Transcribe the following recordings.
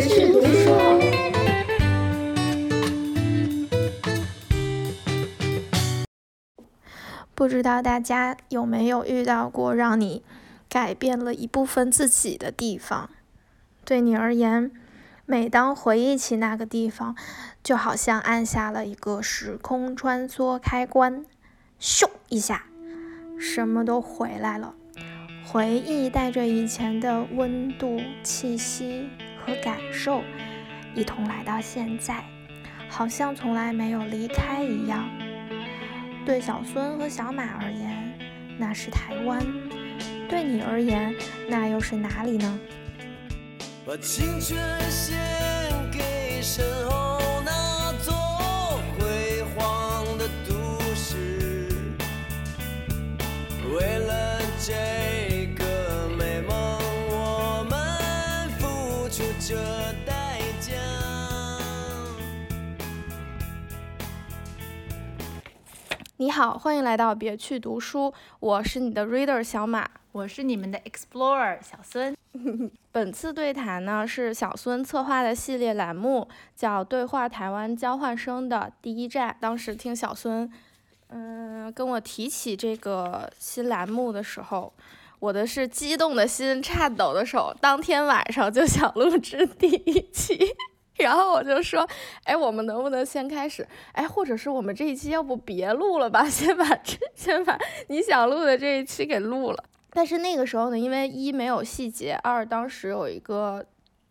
去读书。不知道大家有没有遇到过让你改变了一部分自己的地方？对你而言，每当回忆起那个地方，就好像按下了一个时空穿梭开关，咻一下，什么都回来了。回忆带着以前的温度、气息和感受，一同来到现在，好像从来没有离开一样。对小孙和小马而言，那是台湾；对你而言，那又是哪里呢？把青春献给身后那座辉煌的都市，为了这你好，欢迎来到别去读书，我是你的 reader 小马，我是你们的 explorer 小孙。本次对谈呢是小孙策划的系列栏目，叫《对话台湾交换生》的第一站。当时听小孙，嗯，跟我提起这个新栏目的时候，我的是激动的心，颤抖的手，当天晚上就想录制第一期。然后我就说，哎，我们能不能先开始？哎，或者是我们这一期要不别录了吧，先把这先把你想录的这一期给录了。但是那个时候呢，因为一没有细节，二当时有一个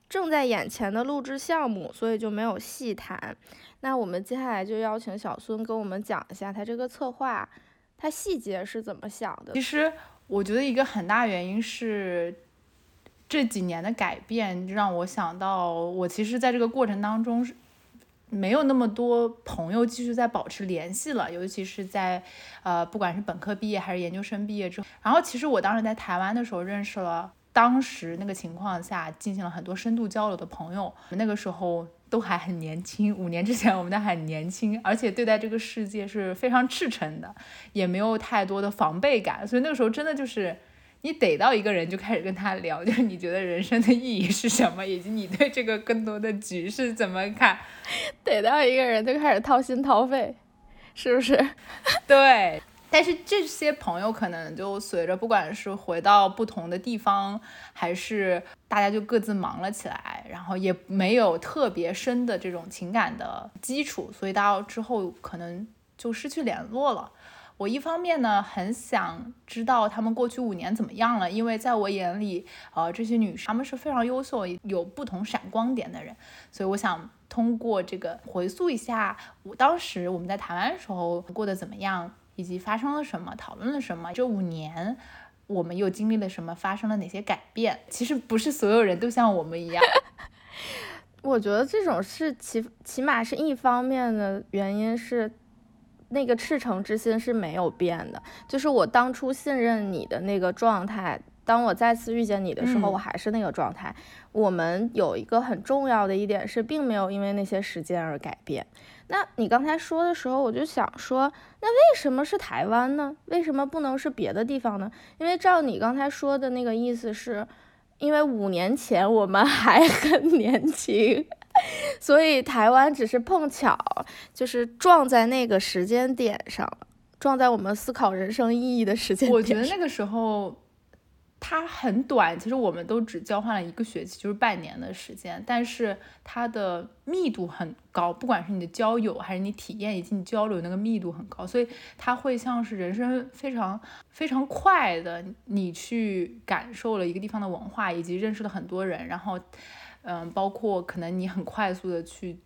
正在眼前的录制项目，所以就没有细谈。那我们接下来就邀请小孙跟我们讲一下他这个策划，他细节是怎么想的。其实我觉得一个很大原因是这几年的改变，让我想到我其实在这个过程当中是。没有那么多朋友继续在保持联系了，尤其是在，呃，不管是本科毕业还是研究生毕业之后。然后，其实我当时在台湾的时候认识了，当时那个情况下进行了很多深度交流的朋友。那个时候都还很年轻，五年之前我们都很年轻，而且对待这个世界是非常赤诚的，也没有太多的防备感。所以那个时候真的就是。你逮到一个人就开始跟他聊，就是你觉得人生的意义是什么，以及你对这个更多的局势怎么看？逮到一个人就开始掏心掏肺，是不是？对。但是这些朋友可能就随着不管是回到不同的地方，还是大家就各自忙了起来，然后也没有特别深的这种情感的基础，所以到之后可能就失去联络了。我一方面呢，很想知道他们过去五年怎么样了，因为在我眼里，呃，这些女生她们是非常优秀、有不同闪光点的人，所以我想通过这个回溯一下，我当时我们在台湾的时候过得怎么样，以及发生了什么，讨论了什么，这五年我们又经历了什么，发生了哪些改变。其实不是所有人都像我们一样，我觉得这种是起起码是一方面的原因是。那个赤诚之心是没有变的，就是我当初信任你的那个状态。当我再次遇见你的时候，我还是那个状态。我们有一个很重要的一点是，并没有因为那些时间而改变。那你刚才说的时候，我就想说，那为什么是台湾呢？为什么不能是别的地方呢？因为照你刚才说的那个意思，是因为五年前我们还很年轻。所以台湾只是碰巧，就是撞在那个时间点上了，撞在我们思考人生意义的时间点。我觉得那个时候它很短，其实我们都只交换了一个学期，就是半年的时间，但是它的密度很高，不管是你的交友还是你体验以及你交流那个密度很高，所以它会像是人生非常非常快的，你去感受了一个地方的文化，以及认识了很多人，然后。嗯，包括可能你很快速的去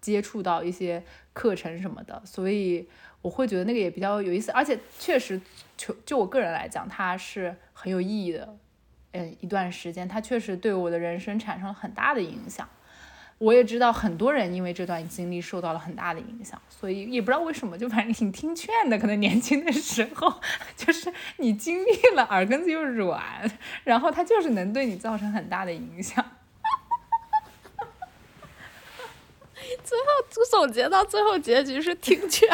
接触到一些课程什么的，所以我会觉得那个也比较有意思，而且确实就就我个人来讲，它是很有意义的。嗯，一段时间，它确实对我的人生产生了很大的影响。我也知道很多人因为这段经历受到了很大的影响，所以也不知道为什么，就反正挺听劝的。可能年轻的时候，就是你经历了耳根子又软，然后它就是能对你造成很大的影响。最后总结到最后结局是听劝。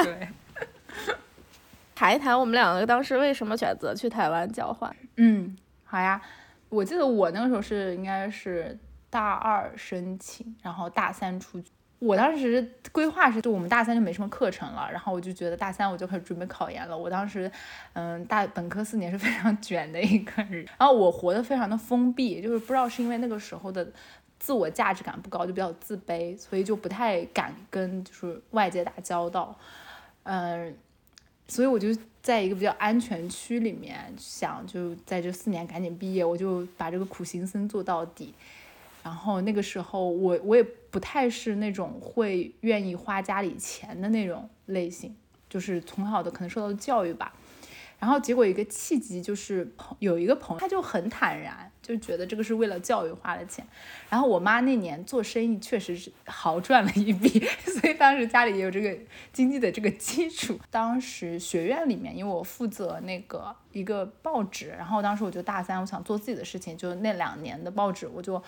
谈一 谈我们两个当时为什么选择去台湾交换。嗯，好呀。我记得我那个时候是应该是大二申请，然后大三出去。我当时规划是，就我们大三就没什么课程了，然后我就觉得大三我就开始准备考研了。我当时，嗯，大本科四年是非常卷的一个人，然后我活得非常的封闭，就是不知道是因为那个时候的自我价值感不高，就比较自卑，所以就不太敢跟就是外界打交道，嗯，所以我就在一个比较安全区里面想，就在这四年赶紧毕业，我就把这个苦行僧做到底。然后那个时候，我我也不太是那种会愿意花家里钱的那种类型，就是从小的可能受到教育吧。然后结果一个契机就是朋有一个朋友，他就很坦然，就觉得这个是为了教育花的钱。然后我妈那年做生意确实是豪赚了一笔，所以当时家里也有这个经济的这个基础。当时学院里面，因为我负责那个一个报纸，然后当时我就大三，我想做自己的事情，就那两年的报纸，我就。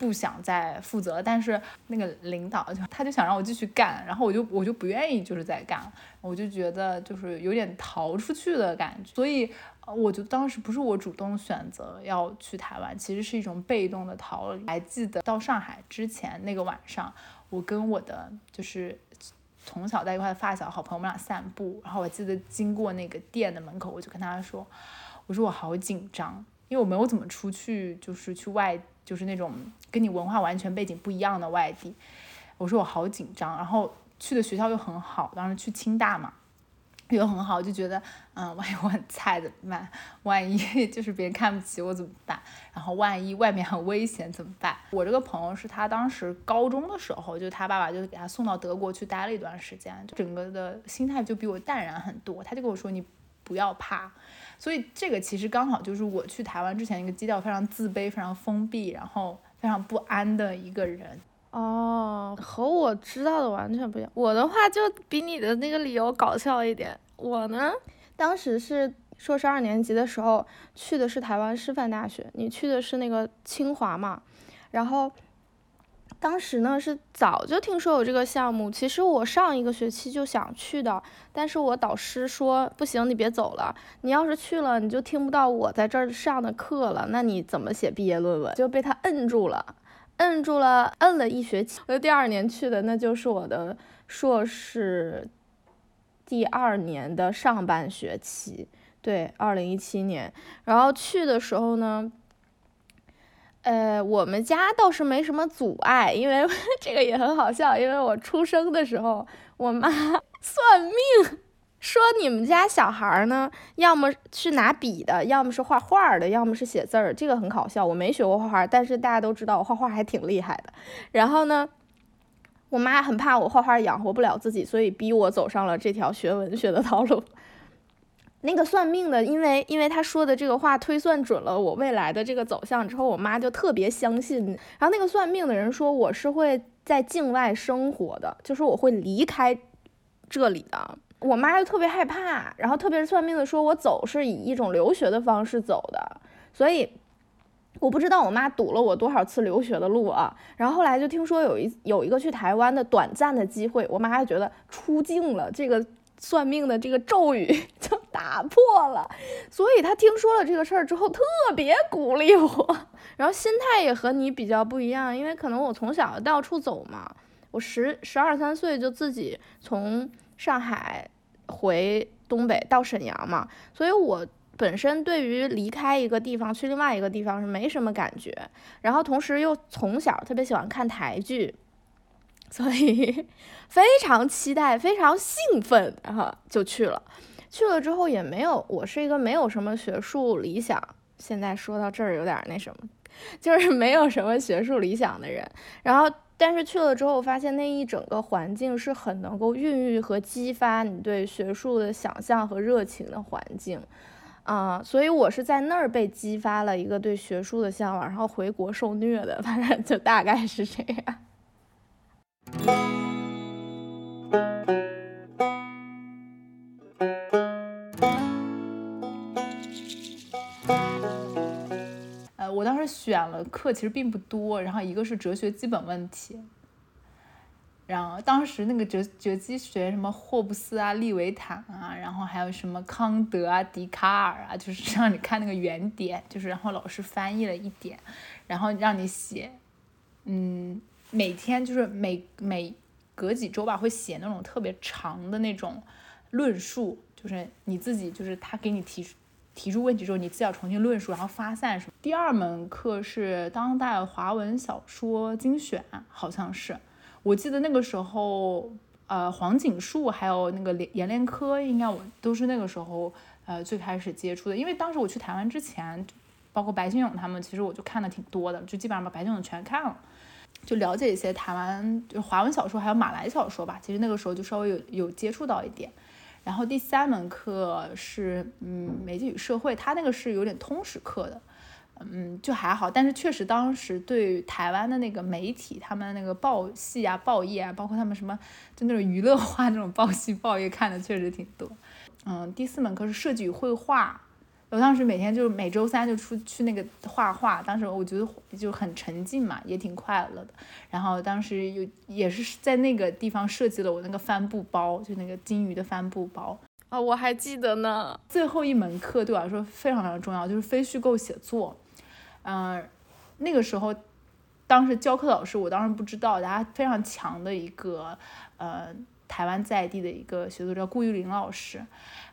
不想再负责，但是那个领导就他就想让我继续干，然后我就我就不愿意就是再干，我就觉得就是有点逃出去的感觉，所以我就当时不是我主动选择要去台湾，其实是一种被动的逃离。还记得到上海之前那个晚上，我跟我的就是从小在一块的发小好朋友，我们俩散步，然后我记得经过那个店的门口，我就跟他说，我说我好紧张，因为我没有怎么出去，就是去外。就是那种跟你文化完全背景不一样的外地，我说我好紧张，然后去的学校又很好，当时去清大嘛，又很好，就觉得嗯，万一我很菜怎么办？万一 就是别人看不起我怎么办？然后万一外面很危险怎么办？我这个朋友是他当时高中的时候，就他爸爸就给他送到德国去待了一段时间，就整个的心态就比我淡然很多，他就跟我说你不要怕。所以这个其实刚好就是我去台湾之前一个基调非常自卑、非常封闭，然后非常不安的一个人。哦，和我知道的完全不一样。我的话就比你的那个理由搞笑一点。我呢，当时是硕士二年级的时候去的是台湾师范大学，你去的是那个清华嘛，然后。当时呢是早就听说有这个项目，其实我上一个学期就想去的，但是我导师说不行，你别走了，你要是去了，你就听不到我在这儿上的课了，那你怎么写毕业论文？就被他摁住了，摁住了，摁了一学期。我第二年去的，那就是我的硕士第二年的上半学期，对，二零一七年。然后去的时候呢。呃，我们家倒是没什么阻碍，因为 这个也很好笑。因为我出生的时候，我妈 算命说你们家小孩呢，要么是拿笔的，要么是画画的，要么是写字儿。这个很搞笑。我没学过画画，但是大家都知道我画画还挺厉害的。然后呢，我妈很怕我画画养活不了自己，所以逼我走上了这条学文学的道路。那个算命的，因为因为他说的这个话推算准了我未来的这个走向之后，我妈就特别相信。然后那个算命的人说我是会在境外生活的，就是我会离开这里的。我妈就特别害怕，然后特别是算命的说我走是以一种留学的方式走的，所以我不知道我妈堵了我多少次留学的路啊。然后后来就听说有一有一个去台湾的短暂的机会，我妈就觉得出境了，这个。算命的这个咒语就打破了，所以他听说了这个事儿之后特别鼓励我，然后心态也和你比较不一样，因为可能我从小到处走嘛，我十十二三岁就自己从上海回东北到沈阳嘛，所以我本身对于离开一个地方去另外一个地方是没什么感觉，然后同时又从小特别喜欢看台剧。所以 非常期待，非常兴奋，然后就去了。去了之后也没有，我是一个没有什么学术理想。现在说到这儿有点那什么，就是没有什么学术理想的人。然后，但是去了之后，发现那一整个环境是很能够孕育和激发你对学术的想象和热情的环境啊。所以我是在那儿被激发了一个对学术的向往，然后回国受虐的，反正就大概是这样。我当时选了课其实并不多，然后一个是哲学基本问题，然后当时那个哲哲基学什么霍布斯啊、利维坦啊，然后还有什么康德啊、笛卡尔啊，就是让你看那个原点，就是然后老师翻译了一点，然后让你写。嗯，每天就是每每隔几周吧，会写那种特别长的那种论述，就是你自己就是他给你提出提出问题之后，你自己要重新论述，然后发散什么。第二门课是当代华文小说精选，好像是，我记得那个时候。呃，黄锦树还有那个连阎连科，应该我都是那个时候呃最开始接触的。因为当时我去台湾之前，包括白先勇他们，其实我就看的挺多的，就基本上把白先勇全看了，就了解一些台湾就华文小说还有马来小说吧。其实那个时候就稍微有有接触到一点。然后第三门课是嗯媒介与社会，它那个是有点通识课的。嗯，就还好，但是确实当时对台湾的那个媒体，他们那个报系啊、报业啊，包括他们什么就那种娱乐化那种报系报业看的确实挺多。嗯，第四门课是设计与绘画，我当时每天就是每周三就出去那个画画，当时我觉得就很沉浸嘛，也挺快乐的。然后当时有也是在那个地方设计了我那个帆布包，就那个金鱼的帆布包。啊，我还记得呢。最后一门课对我来说非常非常重要，就是非虚构写作。嗯，那个时候，当时教课老师，我当时不知道，他非常强的一个，呃，台湾在地的一个写作者顾玉玲老师，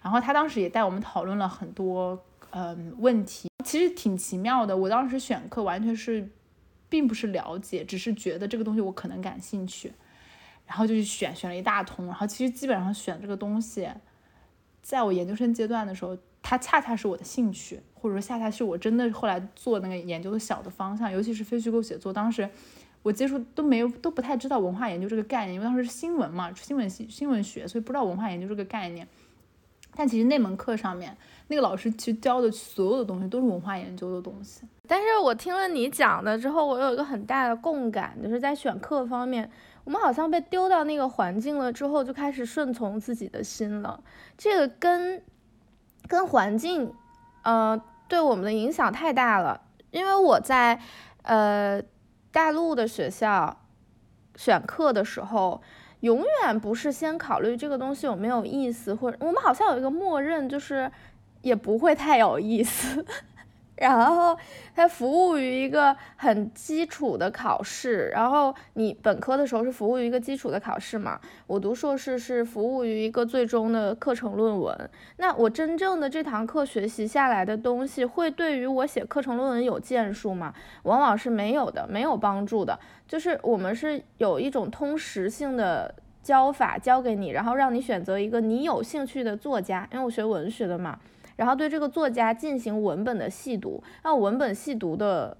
然后他当时也带我们讨论了很多，嗯，问题，其实挺奇妙的。我当时选课完全是，并不是了解，只是觉得这个东西我可能感兴趣，然后就去选，选了一大通，然后其实基本上选这个东西，在我研究生阶段的时候。它恰恰是我的兴趣，或者说恰恰是我真的后来做那个研究的小的方向，尤其是非虚构写作。当时我接触都没有，都不太知道文化研究这个概念，因为当时是新闻嘛，新闻系新闻学，所以不知道文化研究这个概念。但其实那门课上面，那个老师其实教的所有的东西都是文化研究的东西。但是我听了你讲的之后，我有一个很大的共感，就是在选课方面，我们好像被丢到那个环境了之后，就开始顺从自己的心了。这个跟跟环境，呃，对我们的影响太大了。因为我在，呃，大陆的学校选课的时候，永远不是先考虑这个东西有没有意思，或者我们好像有一个默认，就是也不会太有意思。然后它服务于一个很基础的考试，然后你本科的时候是服务于一个基础的考试嘛？我读硕士是服务于一个最终的课程论文。那我真正的这堂课学习下来的东西，会对于我写课程论文有建树吗？往往是没有的，没有帮助的。就是我们是有一种通识性的教法教给你，然后让你选择一个你有兴趣的作家，因为我学文学的嘛。然后对这个作家进行文本的细读，那文本细读的，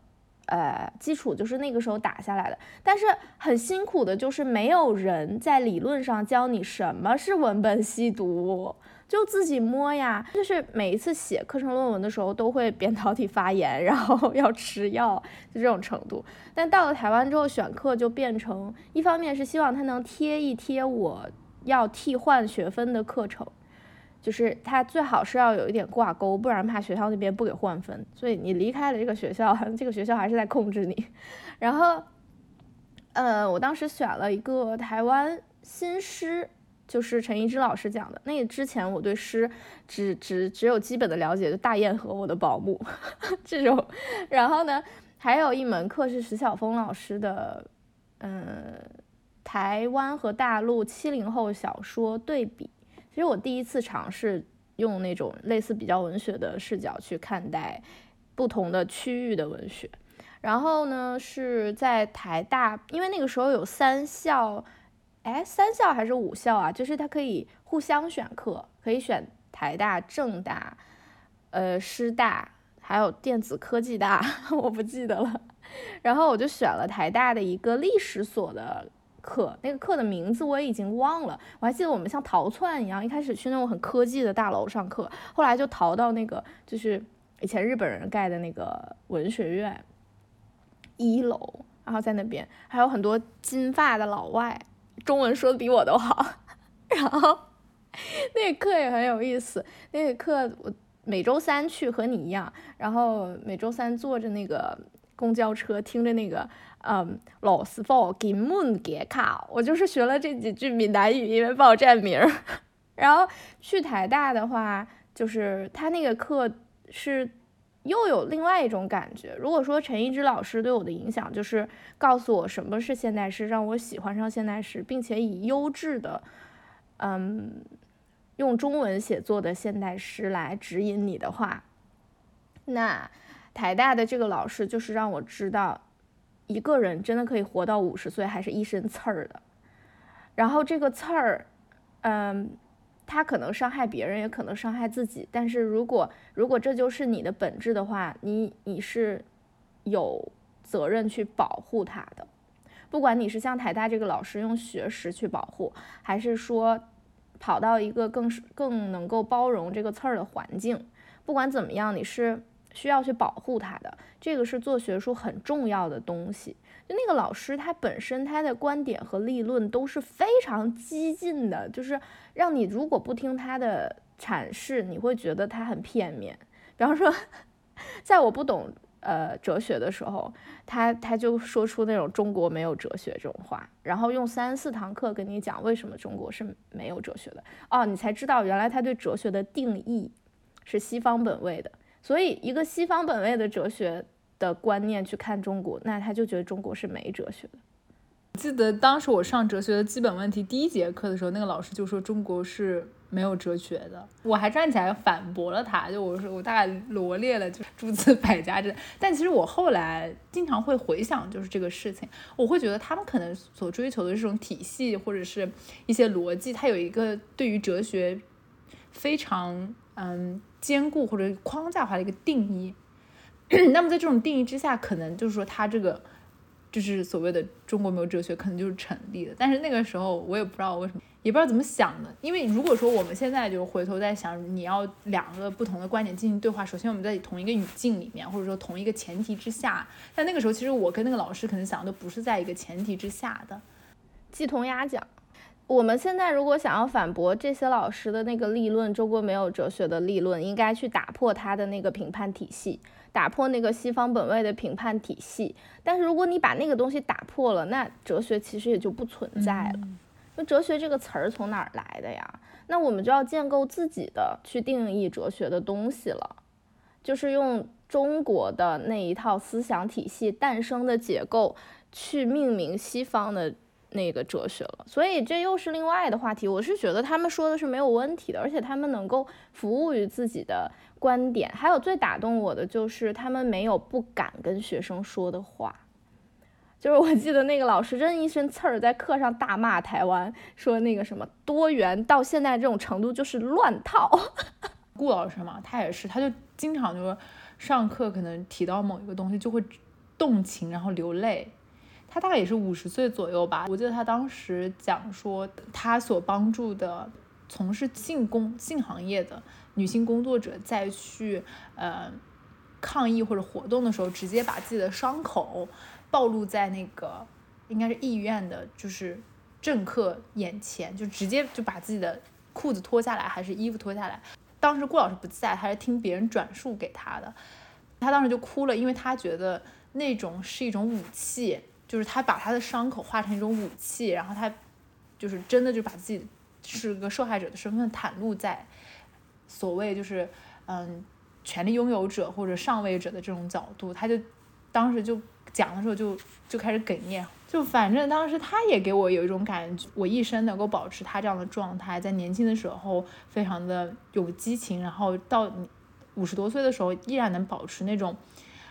呃，基础就是那个时候打下来的。但是很辛苦的就是没有人在理论上教你什么是文本细读，就自己摸呀。就是每一次写课程论文的时候都会扁桃体发炎，然后 要吃药，就这种程度。但到了台湾之后选课就变成，一方面是希望他能贴一贴我要替换学分的课程。就是他最好是要有一点挂钩，不然怕学校那边不给换分。所以你离开了这个学校，这个学校还是在控制你。然后，呃，我当时选了一个台湾新诗，就是陈一之老师讲的。那之前我对诗只只只有基本的了解，就大雁和我的保姆 这种。然后呢，还有一门课是石晓峰老师的，嗯，台湾和大陆七零后小说对比。其实我第一次尝试用那种类似比较文学的视角去看待不同的区域的文学，然后呢是在台大，因为那个时候有三校，哎，三校还是五校啊？就是它可以互相选课，可以选台大、政大、呃师大，还有电子科技大，我不记得了。然后我就选了台大的一个历史所的。课那个课的名字我也已经忘了，我还记得我们像逃窜一样，一开始去那种很科技的大楼上课，后来就逃到那个就是以前日本人盖的那个文学院一楼，然后在那边还有很多金发的老外，中文说的比我都好，然后那个课也很有意思，那个课我每周三去和你一样，然后每周三坐着那个公交车听着那个。嗯，老师傅给门给卡，我就是学了这几句闽南语，因为报站名儿。然后去台大的话，就是他那个课是又有另外一种感觉。如果说陈一之老师对我的影响就是告诉我什么是现代诗，让我喜欢上现代诗，并且以优质的，嗯，用中文写作的现代诗来指引你的话，那台大的这个老师就是让我知道，一个人真的可以活到五十岁还是一身刺儿的。然后这个刺儿，嗯。他可能伤害别人，也可能伤害自己。但是如果如果这就是你的本质的话，你你是有责任去保护他的。不管你是像台大这个老师用学识去保护，还是说跑到一个更更能够包容这个刺儿的环境，不管怎么样，你是需要去保护他的。这个是做学术很重要的东西。就那个老师，他本身他的观点和立论都是非常激进的，就是让你如果不听他的阐释，你会觉得他很片面。比方说，在我不懂呃哲学的时候，他他就说出那种中国没有哲学这种话，然后用三四堂课跟你讲为什么中国是没有哲学的哦，你才知道原来他对哲学的定义是西方本位的。所以一个西方本位的哲学。的观念去看中国，那他就觉得中国是没哲学的。记得当时我上哲学的基本问题第一节课的时候，那个老师就说中国是没有哲学的，我还站起来反驳了他，就我说我大概罗列了就诸子百家这，但其实我后来经常会回想就是这个事情，我会觉得他们可能所追求的这种体系或者是一些逻辑，它有一个对于哲学非常嗯坚固或者框架化的一个定义。那么在这种定义之下，可能就是说他这个就是所谓的中国没有哲学，可能就是成立的。但是那个时候我也不知道为什么，也不知道怎么想的。因为如果说我们现在就回头在想，你要两个不同的观点进行对话，首先我们在同一个语境里面，或者说同一个前提之下。但那个时候其实我跟那个老师可能想的不是在一个前提之下的，鸡同鸭讲。我们现在如果想要反驳这些老师的那个立论，中国没有哲学的立论，应该去打破他的那个评判体系。打破那个西方本位的评判体系，但是如果你把那个东西打破了，那哲学其实也就不存在了。那哲学这个词儿从哪儿来的呀？那我们就要建构自己的去定义哲学的东西了，就是用中国的那一套思想体系诞生的结构去命名西方的。那个哲学了，所以这又是另外的话题。我是觉得他们说的是没有问题的，而且他们能够服务于自己的观点。还有最打动我的就是他们没有不敢跟学生说的话。就是我记得那个老师真一身刺儿，在课上大骂台湾，说那个什么多元到现在这种程度就是乱套。顾老师嘛，他也是，他就经常就是上课可能提到某一个东西就会动情，然后流泪。他大概也是五十岁左右吧，我记得他当时讲说，他所帮助的从事性工性行业的女性工作者，在去呃抗议或者活动的时候，直接把自己的伤口暴露在那个应该是医院的，就是政客眼前，就直接就把自己的裤子脱下来，还是衣服脱下来。当时顾老师不在，他是听别人转述给他的，他当时就哭了，因为他觉得那种是一种武器。就是他把他的伤口化成一种武器，然后他就是真的就把自己是个受害者的身份袒露在所谓就是嗯权力拥有者或者上位者的这种角度，他就当时就讲的时候就就开始哽咽，就反正当时他也给我有一种感觉，我一生能够保持他这样的状态，在年轻的时候非常的有激情，然后到五十多岁的时候依然能保持那种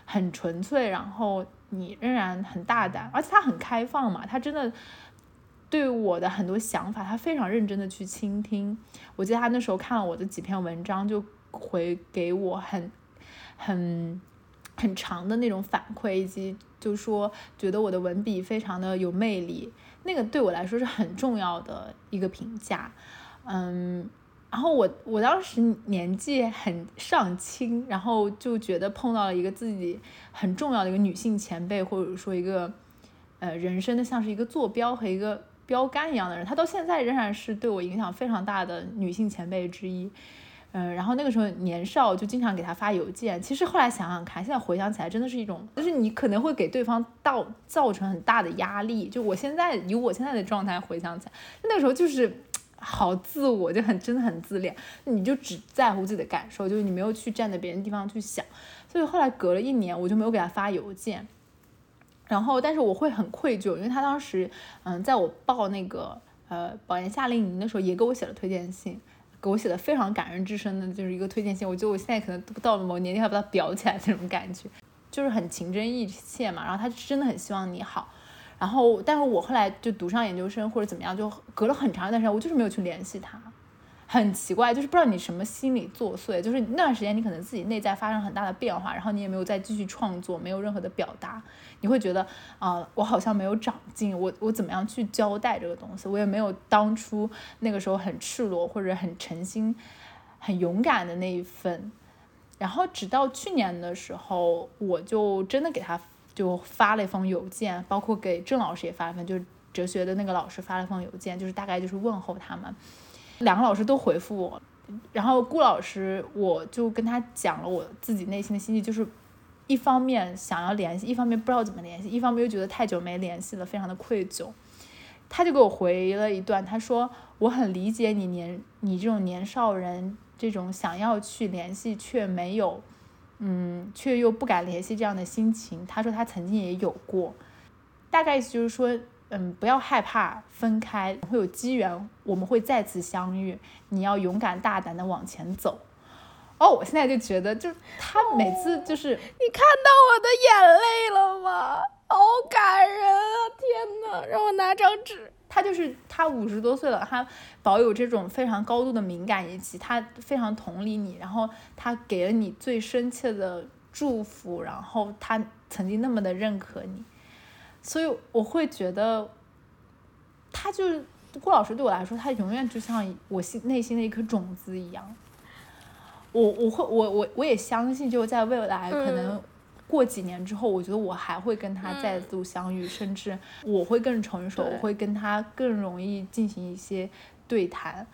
很纯粹，然后。你仍然很大胆，而且他很开放嘛，他真的对我的很多想法，他非常认真的去倾听。我记得他那时候看了我的几篇文章，就回给我很很很长的那种反馈，以及就说觉得我的文笔非常的有魅力，那个对我来说是很重要的一个评价，嗯。然后我我当时年纪很尚轻，然后就觉得碰到了一个自己很重要的一个女性前辈，或者说一个呃人生的像是一个坐标和一个标杆一样的人，她到现在仍然是对我影响非常大的女性前辈之一。嗯，然后那个时候年少就经常给她发邮件，其实后来想想看，现在回想起来真的是一种，就是你可能会给对方造造成很大的压力。就我现在以我现在的状态回想起来，那个时候就是。好自我，就很真的很自恋，你就只在乎自己的感受，就是你没有去站在别人地方去想，所以后来隔了一年，我就没有给他发邮件。然后，但是我会很愧疚，因为他当时，嗯，在我报那个呃保研夏令营的时候，也给我写了推荐信，给我写的非常感人至深的，就是一个推荐信。我觉得我现在可能到了某年龄，还把它裱起来那种感觉，就是很情真意切嘛。然后他真的很希望你好。然后，但是我后来就读上研究生或者怎么样，就隔了很长一段时间，我就是没有去联系他。很奇怪，就是不知道你什么心理作祟，就是那段时间你可能自己内在发生很大的变化，然后你也没有再继续创作，没有任何的表达，你会觉得啊，我好像没有长进，我我怎么样去交代这个东西，我也没有当初那个时候很赤裸或者很诚心、很勇敢的那一份。然后直到去年的时候，我就真的给他就发了一封邮件，包括给郑老师也发了封，就是哲学的那个老师发了一封邮件，就是大概就是问候他们。两个老师都回复我，然后顾老师我就跟他讲了我自己内心的心迹，就是一方面想要联系，一方面不知道怎么联系，一方面又觉得太久没联系了，非常的愧疚。他就给我回了一段，他说我很理解你年你这种年少人这种想要去联系却没有，嗯，却又不敢联系这样的心情。他说他曾经也有过，大概意思就是说。嗯，不要害怕分开，会有机缘，我们会再次相遇。你要勇敢大胆的往前走。哦，我现在就觉得，就他每次就是你看到我的眼泪了吗？好感人啊！天呐，让我拿张纸。他就是他五十多岁了，他保有这种非常高度的敏感以及他非常同理你，然后他给了你最深切的祝福，然后他曾经那么的认可你。所以我会觉得，他就是顾老师对我来说，他永远就像我心内心的一颗种子一样。我我会我我我也相信，就在未来可能过几年之后，我觉得我还会跟他再度相遇，甚至我会更成熟，我会跟他更容易进行一些对谈。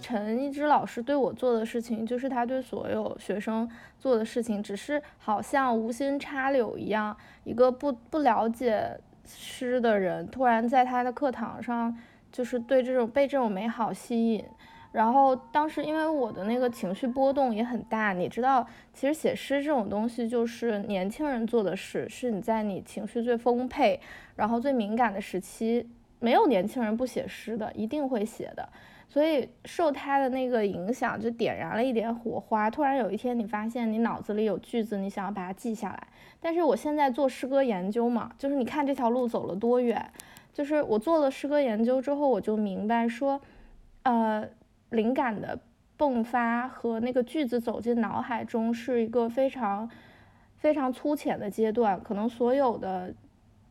陈一之老师对我做的事情，就是他对所有学生做的事情，只是好像无心插柳一样。一个不不了解诗的人，突然在他的课堂上，就是对这种被这种美好吸引。然后当时因为我的那个情绪波动也很大，你知道，其实写诗这种东西就是年轻人做的事，是你在你情绪最丰沛，然后最敏感的时期，没有年轻人不写诗的，一定会写的。所以受他的那个影响，就点燃了一点火花。突然有一天，你发现你脑子里有句子，你想要把它记下来。但是我现在做诗歌研究嘛，就是你看这条路走了多远。就是我做了诗歌研究之后，我就明白说，呃，灵感的迸发和那个句子走进脑海中是一个非常非常粗浅的阶段，可能所有的。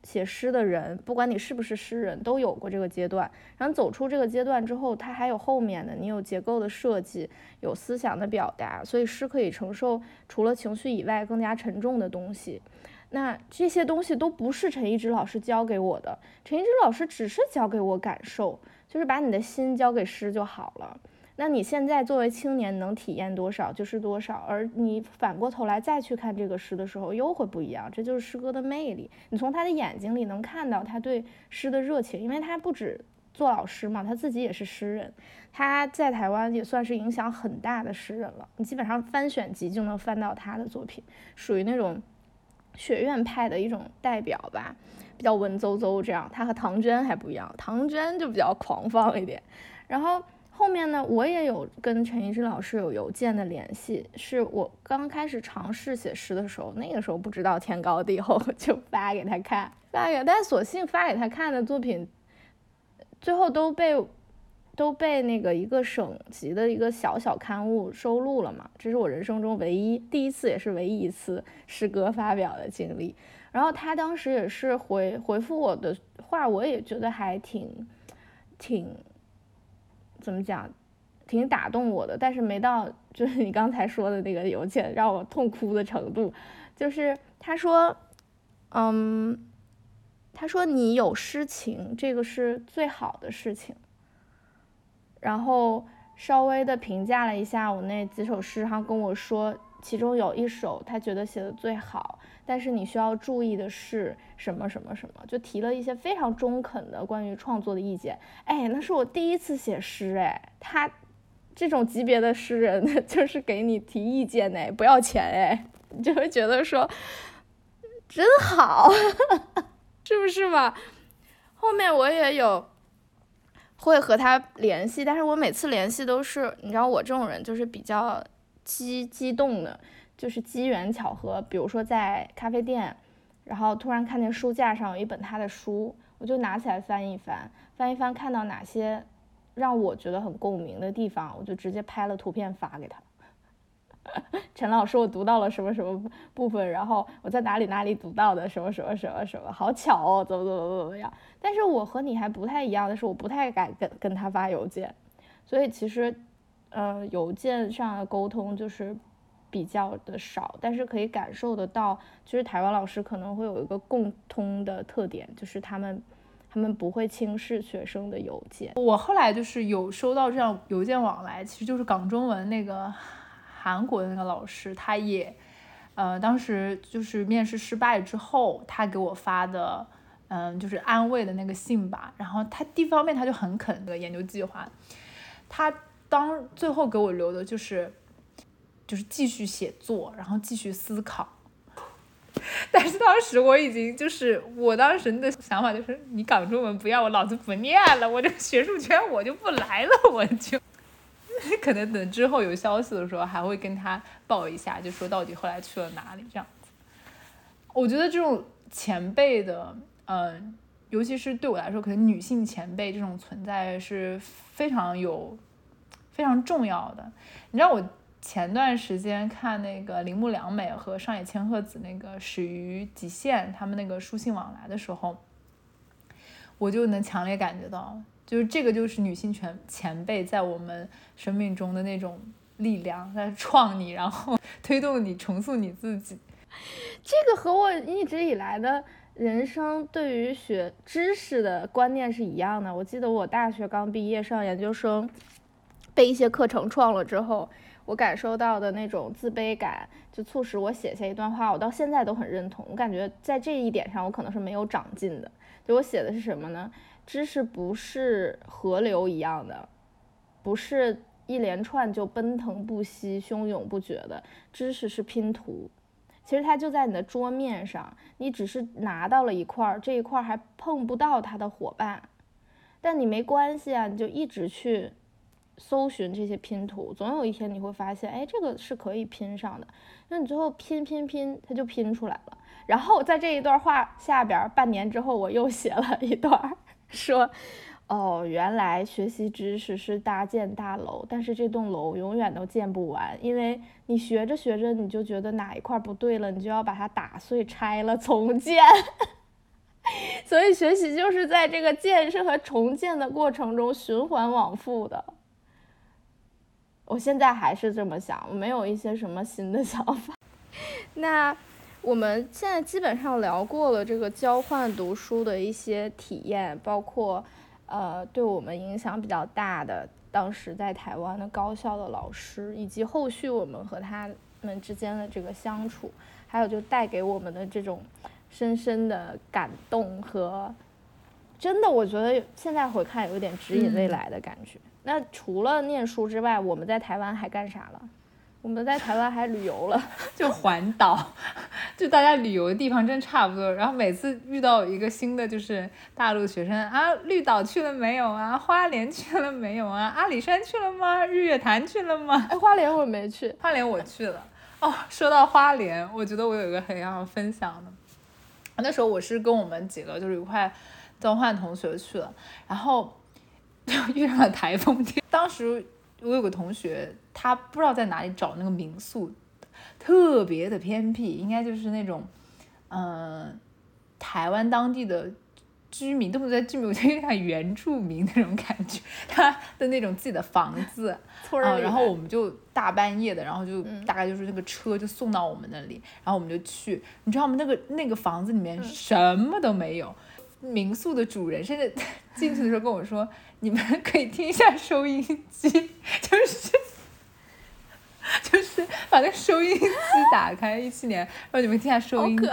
写诗的人，不管你是不是诗人，都有过这个阶段。然后走出这个阶段之后，它还有后面的，你有结构的设计，有思想的表达，所以诗可以承受除了情绪以外更加沉重的东西。那这些东西都不是陈一之老师教给我的，陈一之老师只是教给我感受，就是把你的心交给诗就好了。那你现在作为青年能体验多少就是多少，而你反过头来再去看这个诗的时候，又会不一样。这就是诗歌的魅力。你从他的眼睛里能看到他对诗的热情，因为他不止做老师嘛，他自己也是诗人。他在台湾也算是影响很大的诗人了。你基本上翻选集就能翻到他的作品，属于那种学院派的一种代表吧，比较文绉绉这样。他和唐娟还不一样，唐娟就比较狂放一点，然后。后面呢，我也有跟陈一之老师有邮件的联系，是我刚开始尝试写诗的时候，那个时候不知道天高地厚，就发给他看，发给，但所幸发给他看的作品，最后都被都被那个一个省级的一个小小刊物收录了嘛，这是我人生中唯一第一次，也是唯一一次诗歌发表的经历。然后他当时也是回回复我的话，我也觉得还挺挺。怎么讲，挺打动我的，但是没到就是你刚才说的那个邮件让我痛哭的程度。就是他说，嗯，他说你有诗情，这个是最好的事情。然后稍微的评价了一下我那几首诗，然后跟我说，其中有一首他觉得写的最好，但是你需要注意的是什么什么什么，就提了一些非常中肯的关于创作的意见。哎，那是我第一次写诗，哎，他这种级别的诗人 就是给你提意见呢，不要钱，哎，你就会觉得说真好，是不是嘛？后面我也有。会和他联系，但是我每次联系都是，你知道我这种人就是比较激激动的，就是机缘巧合。比如说在咖啡店，然后突然看见书架上有一本他的书，我就拿起来翻一翻，翻一翻看到哪些让我觉得很共鸣的地方，我就直接拍了图片发给他。陈老师，我读到了什么什么部分，然后我在哪里哪里读到的什么什么什么什么，好巧哦，怎么怎么怎么样？但是我和你还不太一样的是，我不太敢跟跟他发邮件，所以其实，呃，邮件上的沟通就是比较的少，但是可以感受得到，其实台湾老师可能会有一个共通的特点，就是他们他们不会轻视学生的邮件。我后来就是有收到这样邮件往来，其实就是港中文那个。韩国的那个老师，他也，呃，当时就是面试失败之后，他给我发的，嗯，就是安慰的那个信吧。然后他一方面他就很肯那个研究计划，他当最后给我留的就是，就是继续写作，然后继续思考。但是当时我已经就是我当时的想法就是，你港中文不要我，老子不念了，我这个学术圈我就不来了，我就。可能等之后有消息的时候，还会跟他报一下，就说到底后来去了哪里这样子。我觉得这种前辈的，嗯，尤其是对我来说，可能女性前辈这种存在是非常有、非常重要的。你知道，我前段时间看那个铃木良美和上野千鹤子那个《始于极限》他们那个书信往来的时候，我就能强烈感觉到。就是这个，就是女性前前辈在我们生命中的那种力量，在创你，然后 推动你重塑你自己。这个和我一直以来的人生对于学知识的观念是一样的。我记得我大学刚毕业上研究生，被一些课程创了之后，我感受到的那种自卑感，就促使我写下一段话，我到现在都很认同。我感觉在这一点上，我可能是没有长进的。就我写的是什么呢？知识不是河流一样的，不是一连串就奔腾不息、汹涌不绝的。知识是拼图，其实它就在你的桌面上，你只是拿到了一块，这一块还碰不到它的伙伴，但你没关系啊，你就一直去搜寻这些拼图，总有一天你会发现，哎，这个是可以拼上的。那你最后拼拼拼，它就拼出来了。然后在这一段话下边，半年之后我又写了一段。说，哦，原来学习知识是搭建大楼，但是这栋楼永远都建不完，因为你学着学着，你就觉得哪一块不对了，你就要把它打碎、拆了重建。所以学习就是在这个建设和重建的过程中循环往复的。我现在还是这么想，我没有一些什么新的 想法。那。我们现在基本上聊过了这个交换读书的一些体验，包括，呃，对我们影响比较大的当时在台湾的高校的老师，以及后续我们和他们之间的这个相处，还有就带给我们的这种深深的感动和，真的，我觉得现在回看有点指引未来的感觉。那除了念书之外，我们在台湾还干啥了？我们在台湾还旅游了，就环岛，就大家旅游的地方真差不多。然后每次遇到一个新的就是大陆学生啊，绿岛去了没有啊？花莲去了没有啊？阿里山去了吗？日月潭去了吗？哎，花莲我没去，花莲我去了。哦，说到花莲，我觉得我有一个很要分享的。那时候我是跟我们几个就是一块交换同学去了，然后就 遇上了台风天，当时。我有个同学，他不知道在哪里找那个民宿，特别的偏僻，应该就是那种，嗯，台湾当地的居民都不在居民，我觉得有点原住民那种感觉，他的那种自己的房子，啊，然后我们就大半夜的，然后就大概就是那个车就送到我们那里，然后我们就去，你知道吗？那个那个房子里面什么都没有。民宿的主人甚至 进去的时候跟我说：“你们可以听一下收音机。”就是 就是把那个收音机打开，一七年，然后你们听下收音机，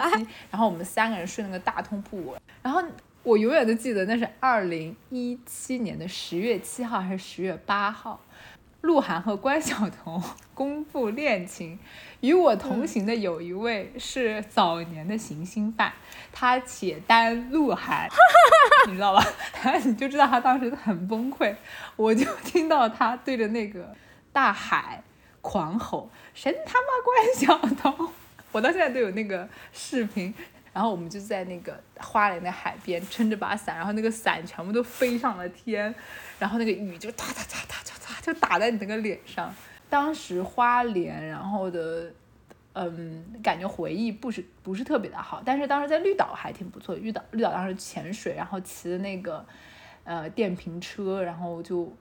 然后我们三个人睡那个大通铺，然后我永远都记得那是二零一七年的十月七号还是十月八号。鹿晗和关晓彤 公布恋情，与我同行的有一位是早年的行星饭，他且单鹿晗，你知道吧？他 你就知道他当时很崩溃，我就听到他对着那个大海狂吼：“神他妈关晓彤！”我到现在都有那个视频。然后我们就在那个花莲的海边撑着把伞，然后那个伞全部都飞上了天，然后那个雨就哒哒哒哒哒哒就打在你那个脸上。当时花莲，然后的，嗯，感觉回忆不是不是特别的好，但是当时在绿岛还挺不错。绿岛绿岛当时潜水，然后骑的那个呃电瓶车，然后就。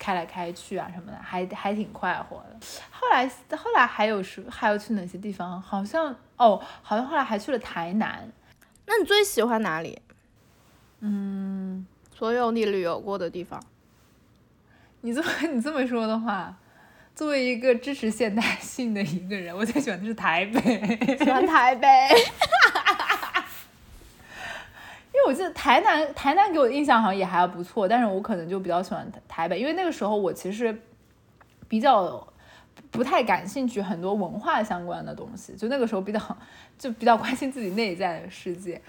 开来开去啊什么的，还还挺快活的。后来后来还有是还有去哪些地方？好像哦，好像后来还去了台南。那你最喜欢哪里？嗯，所有你旅游过的地方。你这么 你这么说的话，作为一个支持现代性的一个人，我最喜欢的是台北。喜欢台北。因为我记得台南，台南给我的印象好像也还不错，但是我可能就比较喜欢台北，因为那个时候我其实比较不太感兴趣很多文化相关的东西，就那个时候比较就比较关心自己内在的世界。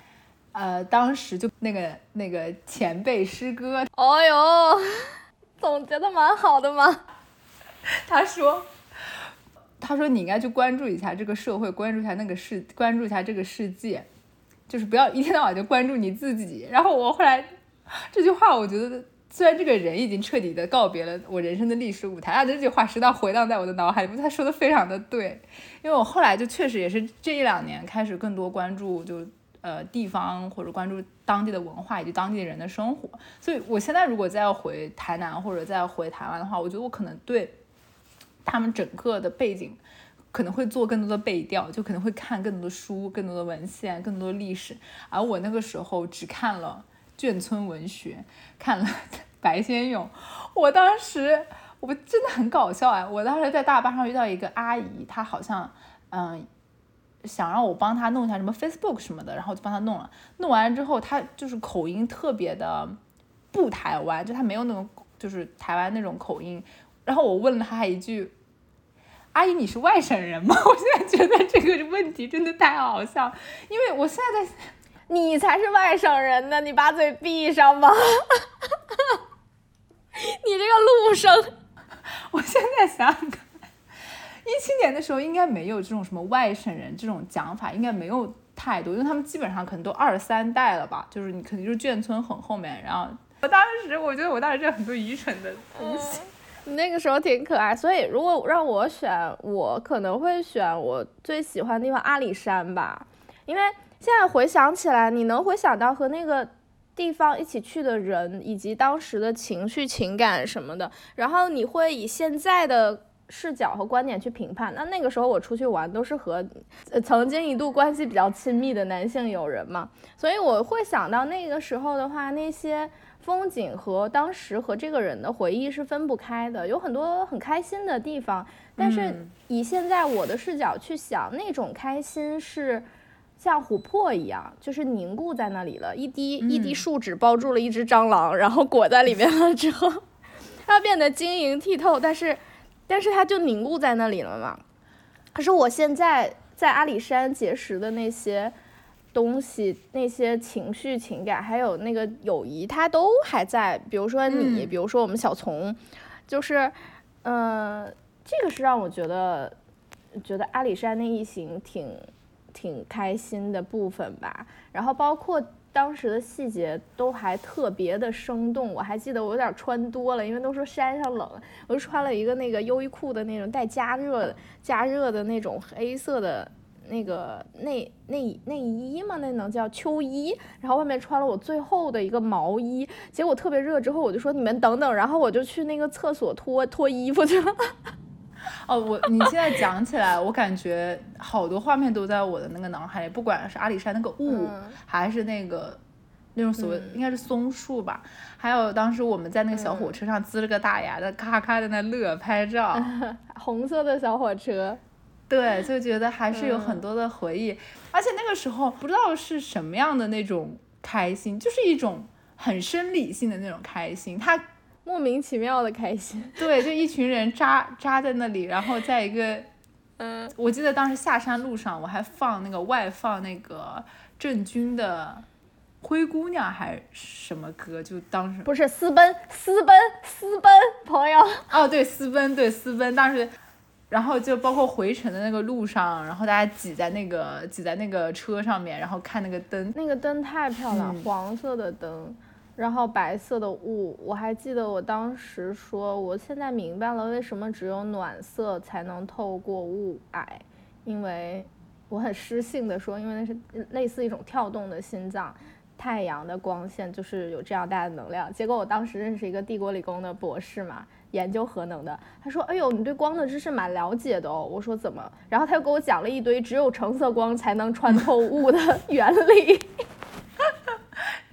呃，当时就那个那个前辈师哥，哦哟，总结的蛮好的嘛。他说，他说你应该去关注一下这个社会，关注一下那个世，关注一下这个世界。就是不要一天到晚就关注你自己。然后我后来这句话，我觉得虽然这个人已经彻底的告别了我人生的历史舞台，但这句话时常回荡在我的脑海里。他说的非常的对，因为我后来就确实也是这一两年开始更多关注就呃地方或者关注当地的文化以及当地人的生活。所以我现在如果再要回台南或者再回台湾的话，我觉得我可能对他们整个的背景。可能会做更多的背调，就可能会看更多的书、更多的文献、更多的历史。而我那个时候只看了眷村文学，看了 白先勇。我当时我真的很搞笑哎！我当时在大巴上遇到一个阿姨，她好像嗯想让我帮她弄一下什么 Facebook 什么的，然后就帮她弄了。弄完之后，她就是口音特别的不台湾，就她没有那种就是台湾那种口音。然后我问了她一句。阿姨，你是外省人吗？我现在觉得这个问题真的太好笑，因为我现在在，你才是外省人呢，你把嘴闭上吧。你这个陆生，我现在想想看，一七年的时候应该没有这种什么外省人这种讲法，应该没有太多，因为他们基本上可能都二三代了吧，就是你肯定就是眷村很后面，然后我当时我觉得我当时这很多愚蠢的东西。你那个时候挺可爱，所以如果让我选，我可能会选我最喜欢的地方阿里山吧。因为现在回想起来，你能回想到和那个地方一起去的人，以及当时的情绪、情感什么的，然后你会以现在的视角和观点去评判。那那个时候我出去玩都是和曾经一度关系比较亲密的男性友人嘛，所以我会想到那个时候的话，那些。风景和当时和这个人的回忆是分不开的，有很多很开心的地方，但是以现在我的视角去想，那种开心是像琥珀一样，就是凝固在那里了，一滴一滴树脂包住了一只蟑螂，然后裹在里面了之后，它变得晶莹剔透，但是但是它就凝固在那里了嘛。可是我现在在阿里山结识的那些。东西那些情绪情感还有那个友谊，它都还在。比如说你，比如说我们小丛，就是，嗯，这个是让我觉得觉得阿里山那一行挺挺开心的部分吧。然后包括当时的细节都还特别的生动。我还记得我有点穿多了，因为都说山上冷，我就穿了一个那个优衣库的那种带加热加热的那种黑色的。那个内内内衣嘛，那能叫秋衣，然后外面穿了我最厚的一个毛衣，结果特别热，之后我就说你们等等，然后我就去那个厕所脱脱衣服去了。哦，我你现在讲起来，我感觉好多画面都在我的那个脑海里，不管是阿里山那个雾，还是那个那种所谓应该是松树吧，还有当时我们在那个小火车上呲了个大牙的，咔咔在那乐拍照。红色的小火车，对，就觉得还是有很多的回忆，而且那个时候不知道是什么样的那种开心，就是一种很生理性的那种开心，他莫名其妙的开心，对，就一群人扎扎在那里，然后在一个，嗯，我记得当时下山路上我还放那个外放那个郑钧的。灰姑娘还是什么歌？就当时不是私奔，私奔，私奔，朋友。哦，对，私奔，对，私奔。当时，然后就包括回程的那个路上，然后大家挤在那个挤在那个车上面，然后看那个灯，那个灯太漂亮，黄色的灯，然后白色的雾。我还记得我当时说，我现在明白了为什么只有暖色才能透过雾霭，因为我很失性的说，因为那是类似一种跳动的心脏。太阳的光线就是有这样大的能量。结果我当时认识一个帝国理工的博士嘛，研究核能的。他说：“哎呦，你对光的知识蛮了解的哦。”我说：“怎么？”然后他又给我讲了一堆只有橙色光才能穿透雾的 原理。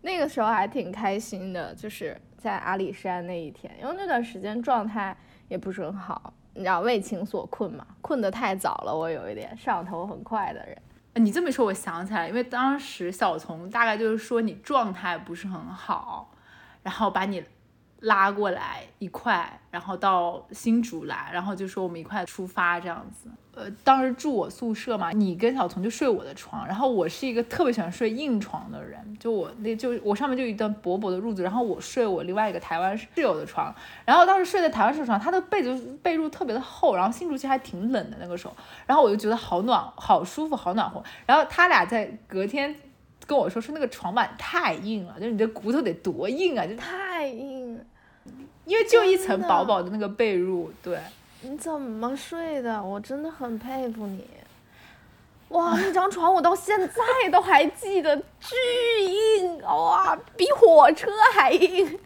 那个时候还挺开心的，就是在阿里山那一天，因为那段时间状态也不是很好，你知道为情所困嘛，困得太早了，我有一点上头很快的人。你这么说，我想起来，因为当时小丛大概就是说你状态不是很好，然后把你。拉过来一块，然后到新竹来，然后就说我们一块出发这样子。呃，当时住我宿舍嘛，你跟小彤就睡我的床，然后我是一个特别喜欢睡硬床的人，就我那就我上面就一段薄薄的褥子，然后我睡我另外一个台湾室友的床，然后当时睡在台湾室友床，他的被子被褥特别的厚，然后新竹其实还挺冷的那个时候，然后我就觉得好暖好舒服好暖和，然后他俩在隔天跟我说说那个床板太硬了，就是你的骨头得多硬啊，就太硬。因为就一层薄薄的那个被褥，对。你怎么睡的？我真的很佩服你。哇，那张床我到现在都还记得，巨硬哇，比火车还硬。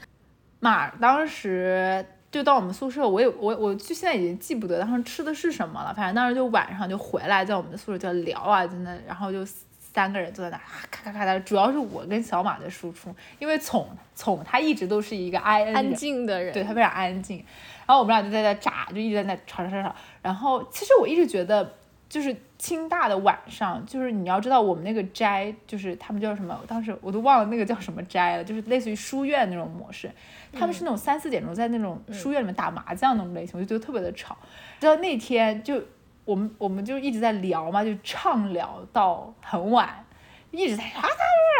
嘛，当时就到我们宿舍，我也我我就现在已经记不得当时吃的是什么了，反正当时就晚上就回来，在我们的宿舍就聊啊，真的，然后就。三个人坐在那，咔咔咔的，主要是我跟小马的输出，因为宠宠他一直都是一个 I N 安静的人，对他非常安静。然后我们俩就在那炸，就一直在那吵吵吵吵。然后其实我一直觉得，就是清大的晚上，就是你要知道我们那个斋，就是他们叫什么，当时我都忘了那个叫什么斋了，就是类似于书院那种模式。他们是那种三四点钟在那种书院里面打麻将那种类型，我就觉得特别的吵。直到那天就。我们我们就一直在聊嘛，就畅聊到很晚，一直在啊，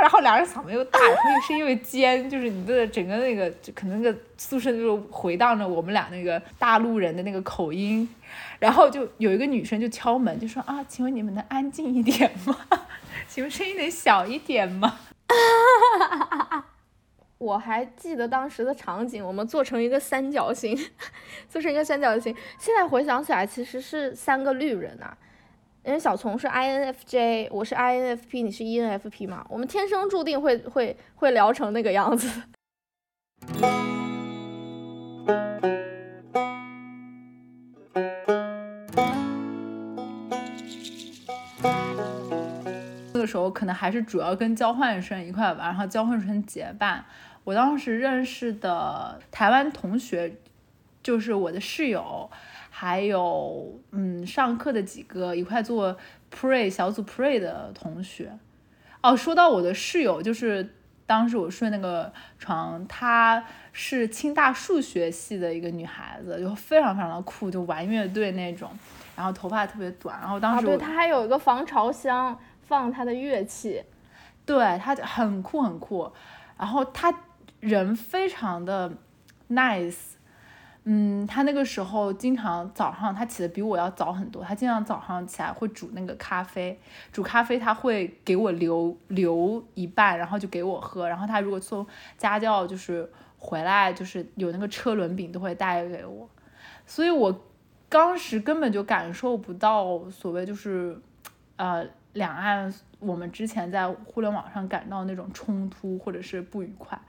然后两人嗓子又大，然后又声音又尖，就是你的整个那个，可能那个宿舍就回荡着我们俩那个大陆人的那个口音，然后就有一个女生就敲门，就说啊，请问你们能安静一点吗？请问声音能小一点吗？我还记得当时的场景，我们做成一个三角形，做成一个三角形。现在回想起来，其实是三个绿人啊，因为小丛是 INFJ，我是 INFP，你是 ENFP 嘛，我们天生注定会会会聊成那个样子。那个时候可能还是主要跟交换生一块玩，然后交换生结伴。我当时认识的台湾同学，就是我的室友，还有嗯上课的几个一块做 pray 小组 pray 的同学。哦，说到我的室友，就是当时我睡那个床，她是清大数学系的一个女孩子，就非常非常的酷，就玩乐队那种，然后头发特别短，然后当时对她还有一个防潮箱放她的乐器，对她很酷很酷，然后她。人非常的 nice，嗯，他那个时候经常早上他起的比我要早很多，他经常早上起来会煮那个咖啡，煮咖啡他会给我留留一半，然后就给我喝，然后他如果送家教就是回来就是有那个车轮饼都会带给我，所以我当时根本就感受不到所谓就是呃两岸我们之前在互联网上感到那种冲突或者是不愉快。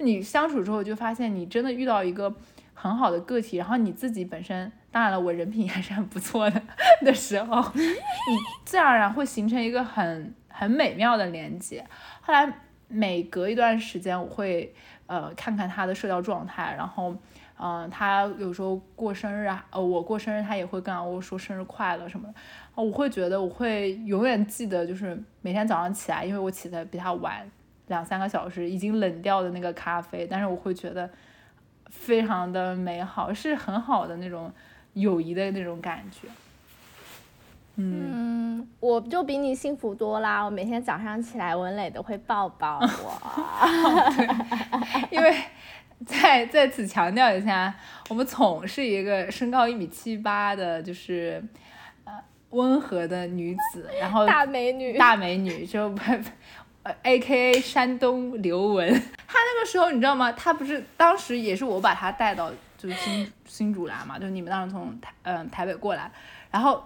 你相处之后就发现，你真的遇到一个很好的个体，然后你自己本身，当然了，我人品还是很不错的的时候，你自然而然会形成一个很很美妙的连接。后来每隔一段时间，我会呃看看他的社交状态，然后嗯、他有时候过生日啊，呃我过生日他也会跟我说生日快乐什么的，我会觉得我会永远记得，就是每天早上起来，因为我起得比他晚两三个小时，已经冷掉的那个咖啡，但是我会觉得非常的美好，是很好的那种友谊的那种感觉。嗯，嗯，我就比你幸福多啦！我每天早上起来，文磊都会抱抱我。因为再再次强调一下，我们总是一个身高一米七八的，就是呃温和的女子，然后大美女，大美女就呃 A K A 山东刘雯。她那个时候你知道吗？她不是当时也是我把她带到就是新新竹来嘛，就是你们当时从台嗯、台北过来，然后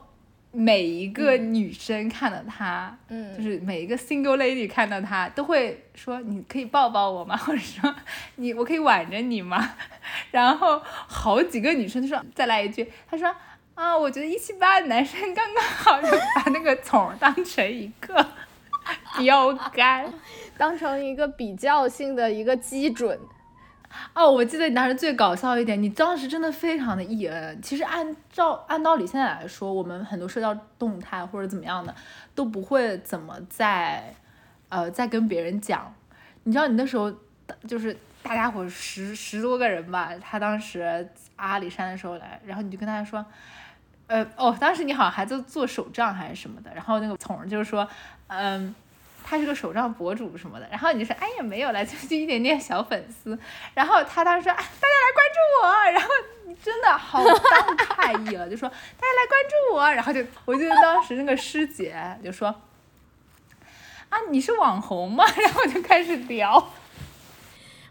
每一个女生看到她，嗯就是每一个 single lady 看到她都会说你可以抱抱我吗？或者说你我可以挽着你吗？然后好几个女生就说再来一句，她说。啊，我觉得一七八的男生刚刚好，就把那个宠当成一个 标杆。当成一个比较性的一个基准。哦，我记得你当时最搞笑一点，你当时真的非常的 E N。其实按照按道理现在来说，我们很多社交动态或者怎么样的都不会怎么在呃再跟别人讲。你知道你那时候就是大家伙十十多个人吧，他当时阿里山的时候来，然后你就跟他说。呃哦，当时你好像还在做手账还是什么的，然后那个从就是说，嗯，他是个手账博主什么的，然后你就说，哎呀没有了，就就一点点小粉丝，然后他当时说，哎，大家来关注我，然后你真的好当太意了，就说大家来关注我，然后就我记得当时那个师姐就说，啊你是网红吗？然后就开始聊，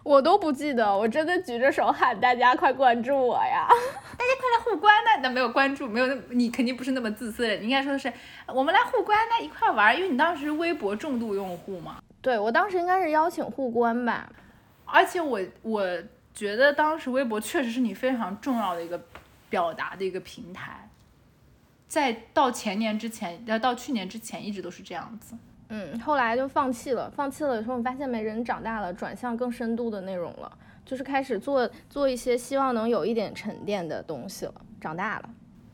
我都不记得，我真的举着手喊大家快关注我呀！大家快来互关那那没有关注，没有那你肯定不是那么自私的人，你应该说的是我们来互关那一块玩儿，因为你当时微博重度用户嘛。对我当时应该是邀请互关吧，而且我我觉得当时微博确实是你非常重要的一个表达的一个平台，在到前年之前，呃，到去年之前一直都是这样子。嗯，后来就放弃了，放弃了以后，我发现没人长大了，转向更深度的内容了，就是开始做做一些希望能有一点沉淀的东西了，长大了。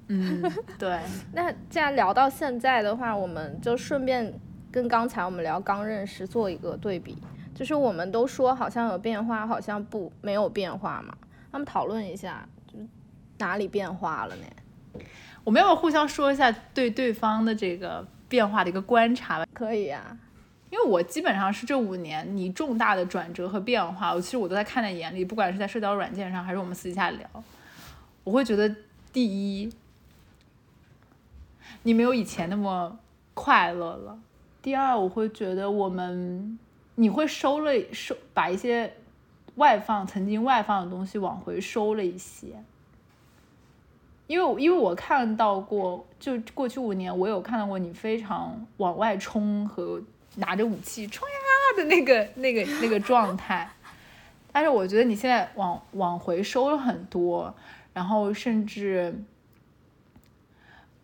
嗯，对，那既然聊到现在的话，我们就顺便跟刚才我们聊刚认识做一个对比，就是我们都说好像有变化，好像不没有变化嘛，那么讨论一下，就是哪里变化了呢？我们要不要互相说一下对对方的这个变化的一个观察吧？可以啊，因为我基本上是这五年你重大的转折和变化，我其实我都在看在眼里，不管是在社交软件上，还是我们私底下聊，我会觉得第一，你没有以前那么快乐了；第二，我会觉得我们你会收了收把一些外放曾经外放的东西往回收了一些。因为因为我看到过，就过去五年，我有看到过你非常往外冲和拿着武器冲呀的那个那个那个状态，但是我觉得你现在往往回收了很多，然后甚至，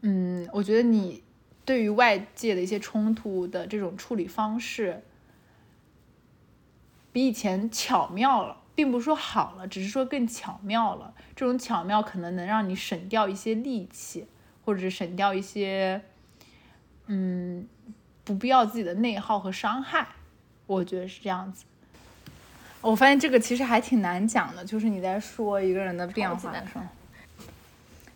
嗯，我觉得你对于外界的一些冲突的这种处理方式，比以前巧妙了。并不是说好了，只是说更巧妙了。这种巧妙可能能让你省掉一些力气，或者是省掉一些，嗯，不必要自己的内耗和伤害。我觉得是这样子。我发现这个其实还挺难讲的，就是你在说一个人的变化的时候，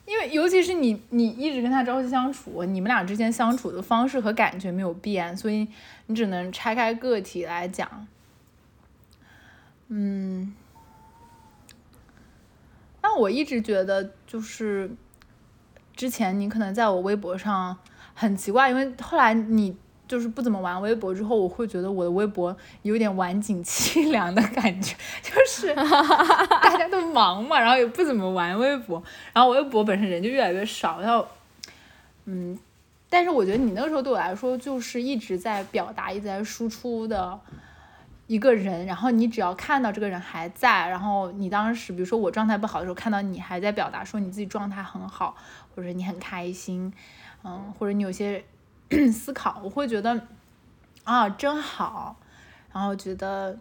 因为尤其是你，你一直跟他朝夕相处，你们俩之间相处的方式和感觉没有变，所以你只能拆开个体来讲。嗯，但我一直觉得，就是之前你可能在我微博上很奇怪，因为后来你就是不怎么玩微博之后，我会觉得我的微博有点晚景凄 凉的感觉，就是大家都忙嘛，然后也不怎么玩微博，然后微博本身人就越来越少，然后嗯，但是我觉得你那个时候对我来说就是一直在表达、一直在输出的。一个人，然后你只要看到这个人还在，然后你当时，比如说我状态不好的时候，看到你还在表达说你自己状态很好，或者你很开心，嗯，或者你有些 思考，我会觉得啊真好，然后觉得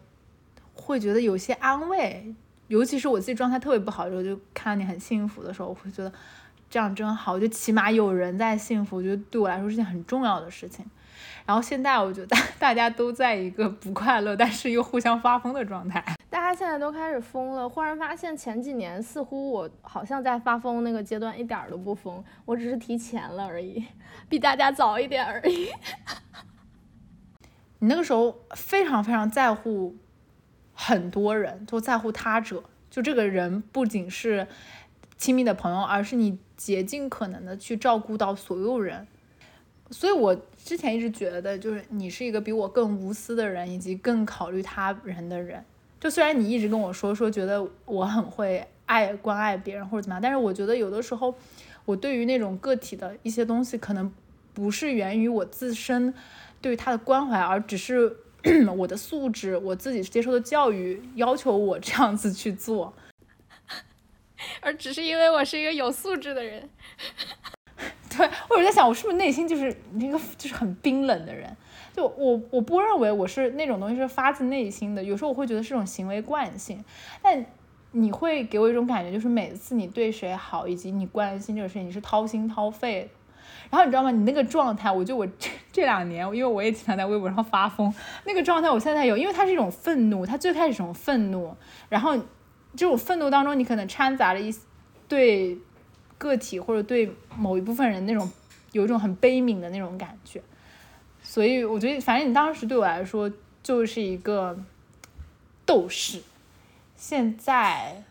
会觉得有些安慰，尤其是我自己状态特别不好的时候，就看到你很幸福的时候，我会觉得这样真好，就起码有人在幸福，我觉得对我来说是件很重要的事情。然后现在我觉得大家都在一个不快乐，但是又互相发疯的状态。大家现在都开始疯了，忽然发现前几年似乎我好像在发疯那个阶段一点都不疯，我只是提前了而已，比大家早一点而已。你那个时候非常非常在乎很多人，都在乎他者，就这个人不仅是亲密的朋友，而是你竭尽可能的去照顾到所有人。所以我之前一直觉得，就是你是一个比我更无私的人，以及更考虑他人的人。就虽然你一直跟我说说觉得我很会爱关爱别人或者怎么样，但是我觉得有的时候我对于那种个体的一些东西，可能不是源于我自身对于他的关怀，而只是 我的素质，我自己接受的教育要求我这样子去做，而只是因为我是一个有素质的人。对，我有在想，我是不是内心就是一个就是很冰冷的人？就我我不认为我是那种东西是发自内心的，有时候我会觉得是种行为惯性。但你会给我一种感觉，就是每次你对谁好，以及你关心这个事情，你是掏心掏肺。然后你知道吗？你那个状态，我就我这这两年，因为我也经常在微博上发疯，那个状态我现在有，因为它是一种愤怒，它最开始是种愤怒，然后这种愤怒当中，你可能掺杂了一对。个体或者对某一部分人那种有一种很悲悯的那种感觉，所以我觉得，反正你当时对我来说就是一个斗士。现在，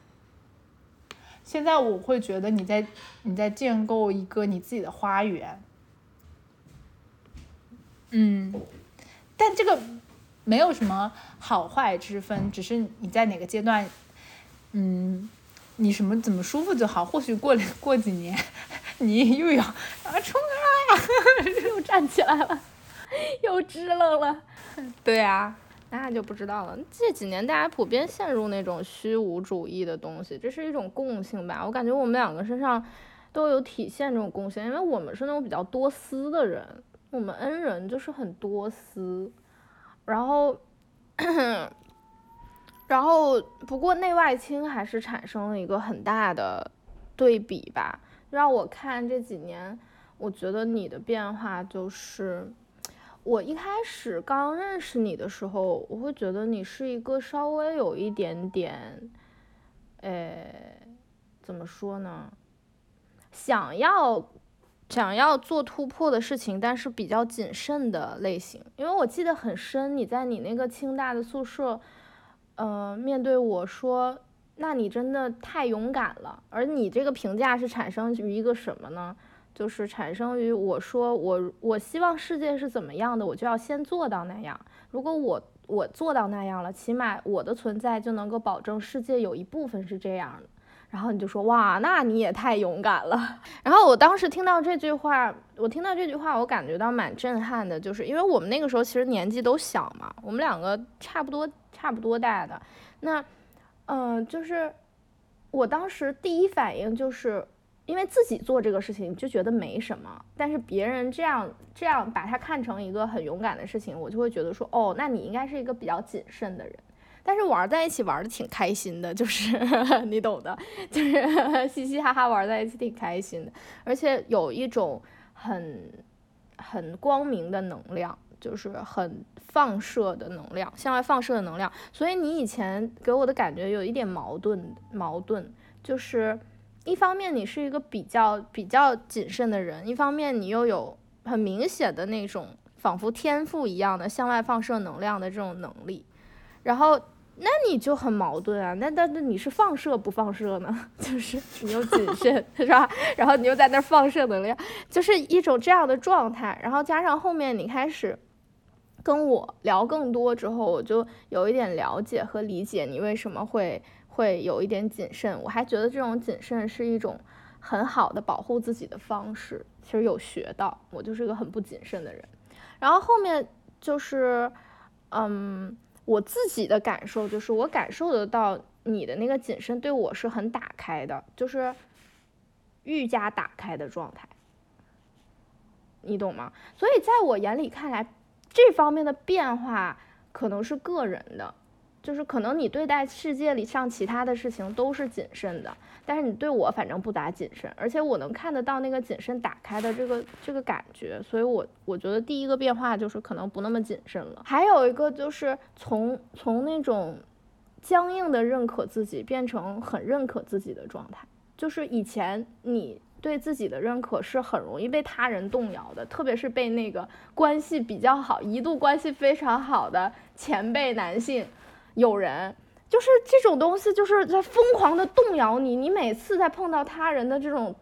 现在我会觉得你在你在建构一个你自己的花园。嗯，但这个没有什么好坏之分，只是你在哪个阶段，嗯。你什么怎么舒服就好，或许过 过几年，你又要啊冲啊，又站起来了，又支棱了。对啊，那就不知道了。这几年大家普遍陷入那种虚无主义的东西，这是一种共性吧？我感觉我们两个身上都有体现这种共性，因为我们是那种比较多思的人，我们恩人就是很多思，然后。然后，不过内外倾还是产生了一个很大的对比吧。让我看这几年，我觉得你的变化就是，我一开始刚认识你的时候，我会觉得你是一个稍微有一点点，呃，怎么说呢？想要想要做突破的事情，但是比较谨慎的类型。因为我记得很深，你在你那个清大的宿舍。呃，面对我说，那你真的太勇敢了。而你这个评价是产生于一个什么呢？就是产生于我说我我希望世界是怎么样的，我就要先做到那样。如果我我做到那样了，起码我的存在就能够保证世界有一部分是这样的。然后你就说哇，那你也太勇敢了。然后我当时听到这句话，我听到这句话，我感觉到蛮震撼的，就是因为我们那个时候其实年纪都小嘛，我们两个差不多。差不多大的，那，嗯，就是我当时第一反应就是，因为自己做这个事情就觉得没什么，但是别人这样这样把它看成一个很勇敢的事情，我就会觉得说，哦，那你应该是一个比较谨慎的人。但是玩在一起玩的挺开心的，就是 你懂的，就是 嘻嘻哈哈玩在一起挺开心的，而且有一种很很光明的能量。就是很放射的能量，向外放射的能量。所以你以前给我的感觉有一点矛盾，矛盾就是一方面你是一个比较比较谨慎的人，一方面你又有很明显的那种仿佛天赋一样的向外放射能量的这种能力。然后那你就很矛盾啊，那但那你是放射不放射呢？就是你又谨慎是吧？然后你又在那放射能量，就是一种这样的状态。然后加上后面你开始。跟我聊更多之后，我就有一点了解和理解你为什么会会有一点谨慎。我还觉得这种谨慎是一种很好的保护自己的方式。其实有学到，我就是个很不谨慎的人。然后后面就是，嗯，我自己的感受就是，我感受得到你的那个谨慎对我是很打开的，就是愈加打开的状态。你懂吗？所以在我眼里看来。这方面的变化可能是个人的，就是可能你对待世界里上其他的事情都是谨慎的，但是你对我反正不咋谨慎，而且我能看得到那个谨慎打开的这个这个感觉，所以我我觉得第一个变化就是可能不那么谨慎了。还有一个就是从从那种僵硬的认可自己变成很认可自己的状态，就是以前你对自己的认可是很容易被他人动摇的，特别是被那个关系比较好、一度关系非常好的前辈男性。友人就是这种东西，就是在疯狂的动摇你。你每次在碰到他人的这种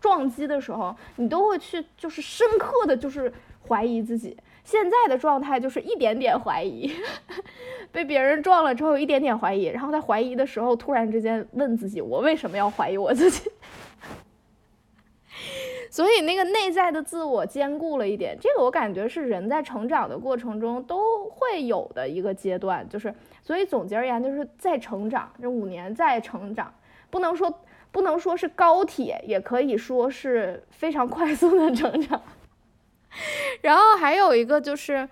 撞击的时候，你都会去就是深刻的就是怀疑自己。现在的状态就是一点点怀疑，被别人撞了之后一点点怀疑，然后在怀疑的时候突然之间问自己：我为什么要怀疑我自己？所以那个内在的自我坚固了一点，这个我感觉是人在成长的过程中都会有的一个阶段，就是所以总结而言就是在成长，这五年在成长，不能说不能说是高铁，也可以说是非常快速的成长。然后还有一个就是。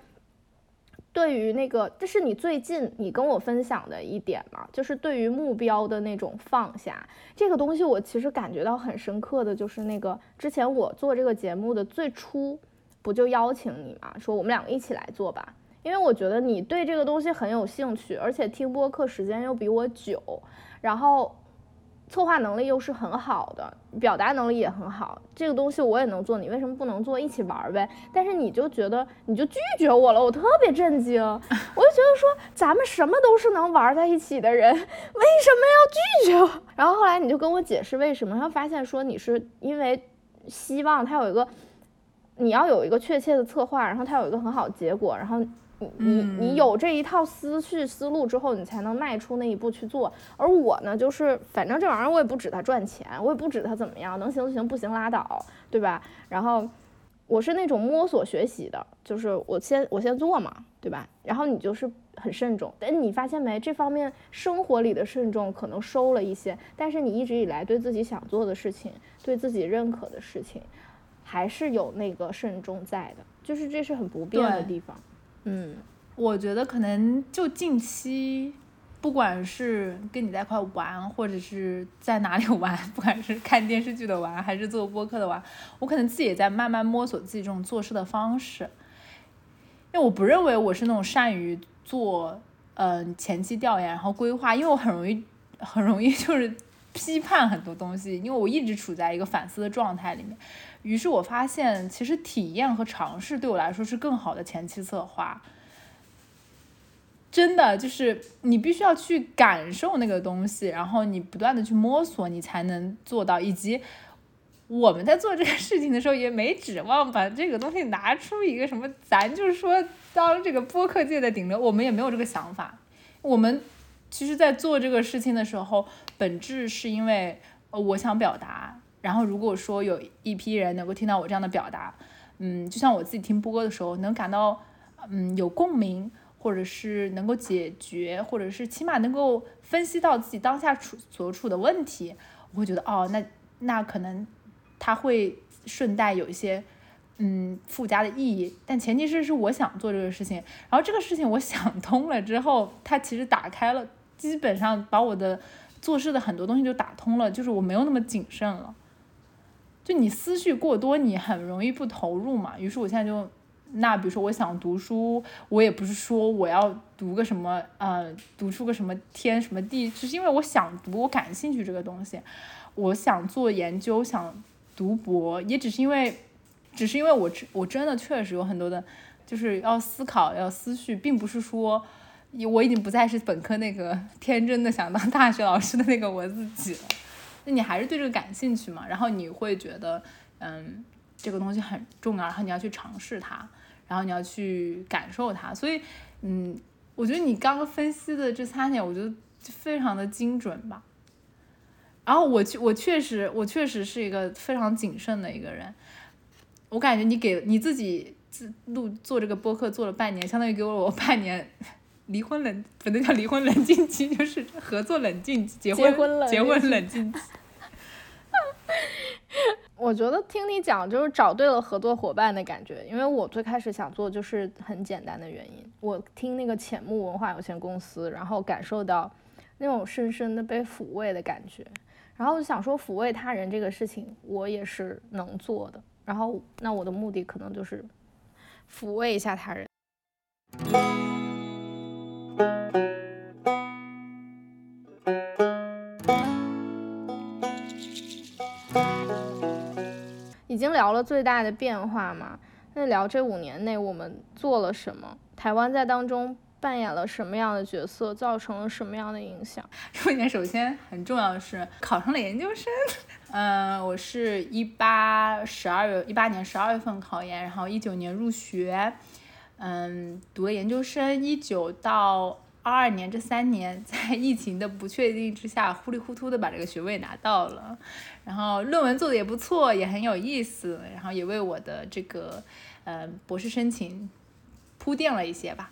对于那个，这是你最近你跟我分享的一点嘛，就是对于目标的那种放下，这个东西我其实感觉到很深刻的就是那个之前我做这个节目的最初，不就邀请你嘛，说我们两个一起来做吧，因为我觉得你对这个东西很有兴趣，而且听播客时间又比我久，然后。策划能力又是很好的，表达能力也很好，这个东西我也能做，你为什么不能做？一起玩呗。但是你就觉得你就拒绝我了，我特别震惊，我就觉得说咱们什么都是能玩在一起的人，为什么要拒绝我？然后后来你就跟我解释为什么，然后发现说你是因为希望他有一个，你要有一个确切的策划，然后他有一个很好的结果，然后。你你你有这一套思绪思路之后，你才能迈出那一步去做。而我呢，就是反正这玩意儿我也不指它赚钱，我也不指它怎么样，能行就行，不行拉倒，对吧？然后我是那种摸索学习的，就是我先我先做嘛，对吧？然后你就是很慎重，但你发现没？这方面生活里的慎重可能收了一些，但是你一直以来对自己想做的事情，对自己认可的事情，还是有那个慎重在的，就是这是很不变的地方。嗯，我觉得可能就近期，不管是跟你在一块玩，或者是在哪里玩，不管是看电视剧的玩，还是做播客的玩，我可能自己也在慢慢摸索自己这种做事的方式。因为我不认为我是那种善于做嗯前期调研然后规划，因为我很容易很容易就是批判很多东西，因为我一直处在一个反思的状态里面。于是我发现，其实体验和尝试对我来说是更好的前期策划。真的就是你必须要去感受那个东西，然后你不断的去摸索，你才能做到。以及我们在做这个事情的时候，也没指望把这个东西拿出一个什么，咱就是说当这个播客界的顶流，我们也没有这个想法。我们其实，在做这个事情的时候，本质是因为，我想表达。然后，如果说有一批人能够听到我这样的表达，嗯，就像我自己听播的时候，能感到嗯有共鸣，或者是能够解决，或者是起码能够分析到自己当下处所处的问题，我会觉得哦，那那可能他会顺带有一些嗯附加的意义。但前提是是我想做这个事情，然后这个事情我想通了之后，它其实打开了，基本上把我的做事的很多东西就打通了，就是我没有那么谨慎了。就你思绪过多，你很容易不投入嘛。于是我现在就，那比如说我想读书，我也不是说我要读个什么，呃，读出个什么天什么地，只是因为我想读，我感兴趣这个东西，我想做研究，想读博，也只是因为，只是因为我我真的确实有很多的，就是要思考，要思绪，并不是说，我已经不再是本科那个天真的想当大学老师的那个我自己了。那你还是对这个感兴趣嘛？然后你会觉得，嗯，这个东西很重要，然后你要去尝试它，然后你要去感受它。所以，嗯，我觉得你刚刚分析的这三点，我觉得非常的精准吧。然后我确我确实我确实是一个非常谨慎的一个人。我感觉你给你自己自录做这个播客做了半年，相当于给了我半年。离婚冷不能叫离婚冷静期，就是合作冷静期，结婚结婚冷静期。我觉得听你讲就是找对了合作伙伴的感觉，因为我最开始想做就是很简单的原因。我听那个浅木文化有限公司，然后感受到那种深深的被抚慰的感觉，然后我就想说抚慰他人这个事情我也是能做的，然后那我的目的可能就是抚慰一下他人。已经聊了最大的变化嘛？那聊这五年内我们做了什么？台湾在当中扮演了什么样的角色？造成了什么样的影响？这五年首先很重要的是考上了研究生。嗯，我是一八十二月一八年十二月份考研，然后一九年入学，嗯，读了研究生，一九到。二二年这三年，在 疫情的不确定之下，糊里糊涂的把这个学位拿到了，然后论文做的也不错，也很有意思，然后也为我的这个呃博士申请铺垫了一些吧。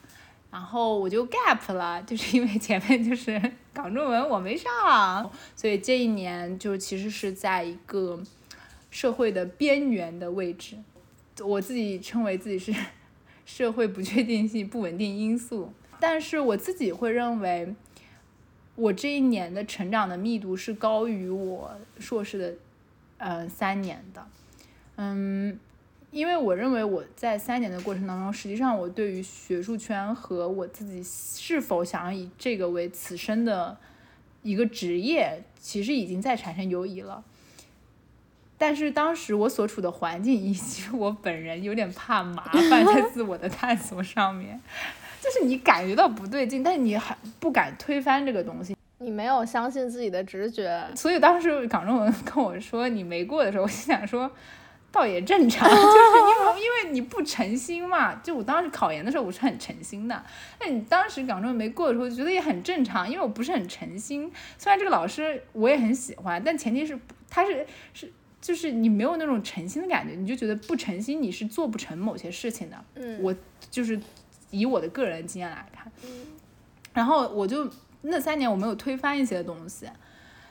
然后我就 gap 了，就是因为前面就是 港中文我没上，所以这一年就其实是在一个社会的边缘的位置，我自己称为自己是社会不确定性不稳定因素。但是我自己会认为，我这一年的成长的密度是高于我硕士的，呃，三年的，嗯，因为我认为我在三年的过程当中，实际上我对于学术圈和我自己是否想要以这个为此生的一个职业，其实已经在产生犹疑了。但是当时我所处的环境以及我本人有点怕麻烦在自我的探索上面。就是你感觉到不对劲，但是你还不敢推翻这个东西，你没有相信自己的直觉。所以当时港中文跟我说你没过的时候，我心想说，倒也正常，就是因为因为你不诚心嘛。就我当时考研的时候，我是很诚心的。那你当时港中文没过的时候，觉得也很正常，因为我不是很诚心。虽然这个老师我也很喜欢，但前提是他是是就是你没有那种诚心的感觉，你就觉得不诚心，你是做不成某些事情的。嗯，我就是。以我的个人经验来看，然后我就那三年我没有推翻一些东西，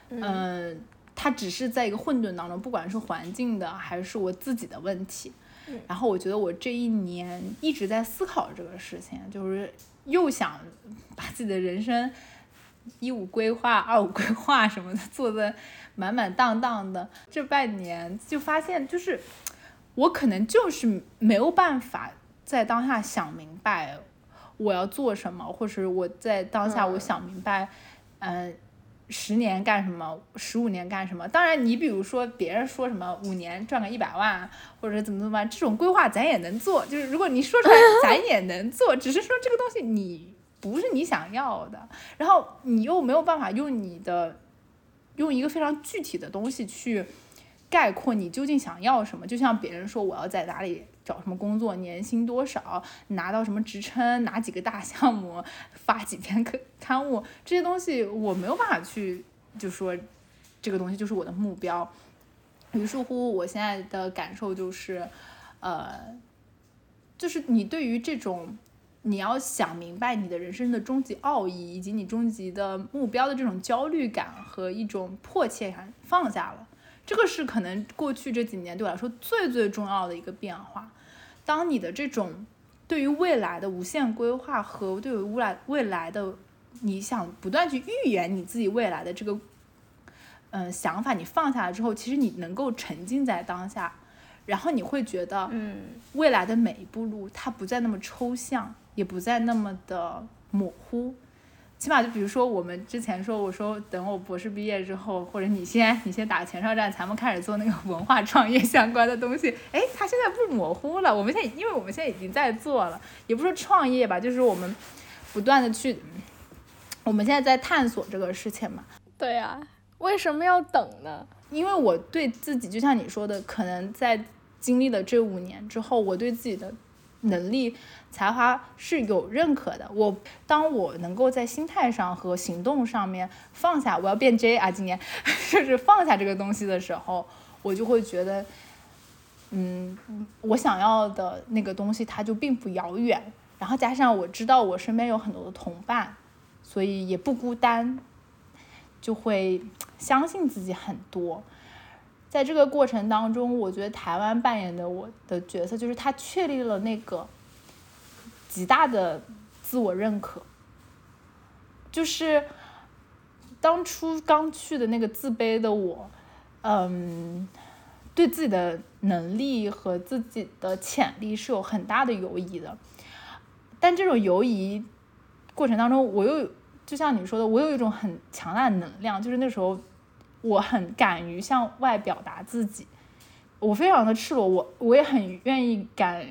嗯，它只是在一个混沌当中，不管是环境的还是我自己的问题，然后我觉得我这一年一直在思考这个事情，就是又想把自己的人生一五规划、二五规划什么的做的满满当当的，这半年就发现就是我可能就是没有办法。在当下想明白我要做什么，或者我在当下我想明白，嗯，十年干什么，十五年干什么？当然，你比如说别人说什么五年赚个一百万，或者怎么怎么，这种规划咱也能做。就是如果你说出来，咱也能做，只是说这个东西你不是你想要的，然后你又没有办法用你的用一个非常具体的东西去概括你究竟想要什么。就像别人说我要在哪里。找什么工作，年薪多少，拿到什么职称，哪几个大项目，发几篇刊刊物，这些东西我没有办法去，就说这个东西就是我的目标。于是乎，我现在的感受就是，呃，就是你对于这种你要想明白你的人生的终极奥义以及你终极的目标的这种焦虑感和一种迫切感放下了。这个是可能过去这几年对我来说最最重要的一个变化。当你的这种对于未来的无限规划和对于未来未来的你想不断去预言你自己未来的这个嗯想法，你放下了之后，其实你能够沉浸在当下，然后你会觉得，嗯，未来的每一步路它不再那么抽象，也不再那么的模糊。起码就比如说，我们之前说，我说等我博士毕业之后，或者你先你先打前哨战，咱们开始做那个文化创业相关的东西。哎，它现在不模糊了。我们现在，因为我们现在已经在做了，也不说创业吧，就是我们不断的去，我们现在在探索这个事情嘛。对呀，为什么要等呢？因为我对自己，就像你说的，可能在经历了这五年之后，我对自己的。能力、才华是有认可的。我当我能够在心态上和行动上面放下，我要变 J 啊，今年 就是放下这个东西的时候，我就会觉得，嗯，我想要的那个东西它就并不遥远。然后加上我知道我身边有很多的同伴，所以也不孤单，就会相信自己很多。在这个过程当中，我觉得台湾扮演的我的角色，就是他确立了那个极大的自我认可，就是当初刚去的那个自卑的我，嗯，对自己的能力和自己的潜力是有很大的犹疑的，但这种犹疑过程当中，我又就像你说的，我有一种很强大的能量，就是那时候。我很敢于向外表达自己，我非常的赤裸，我我也很愿意敢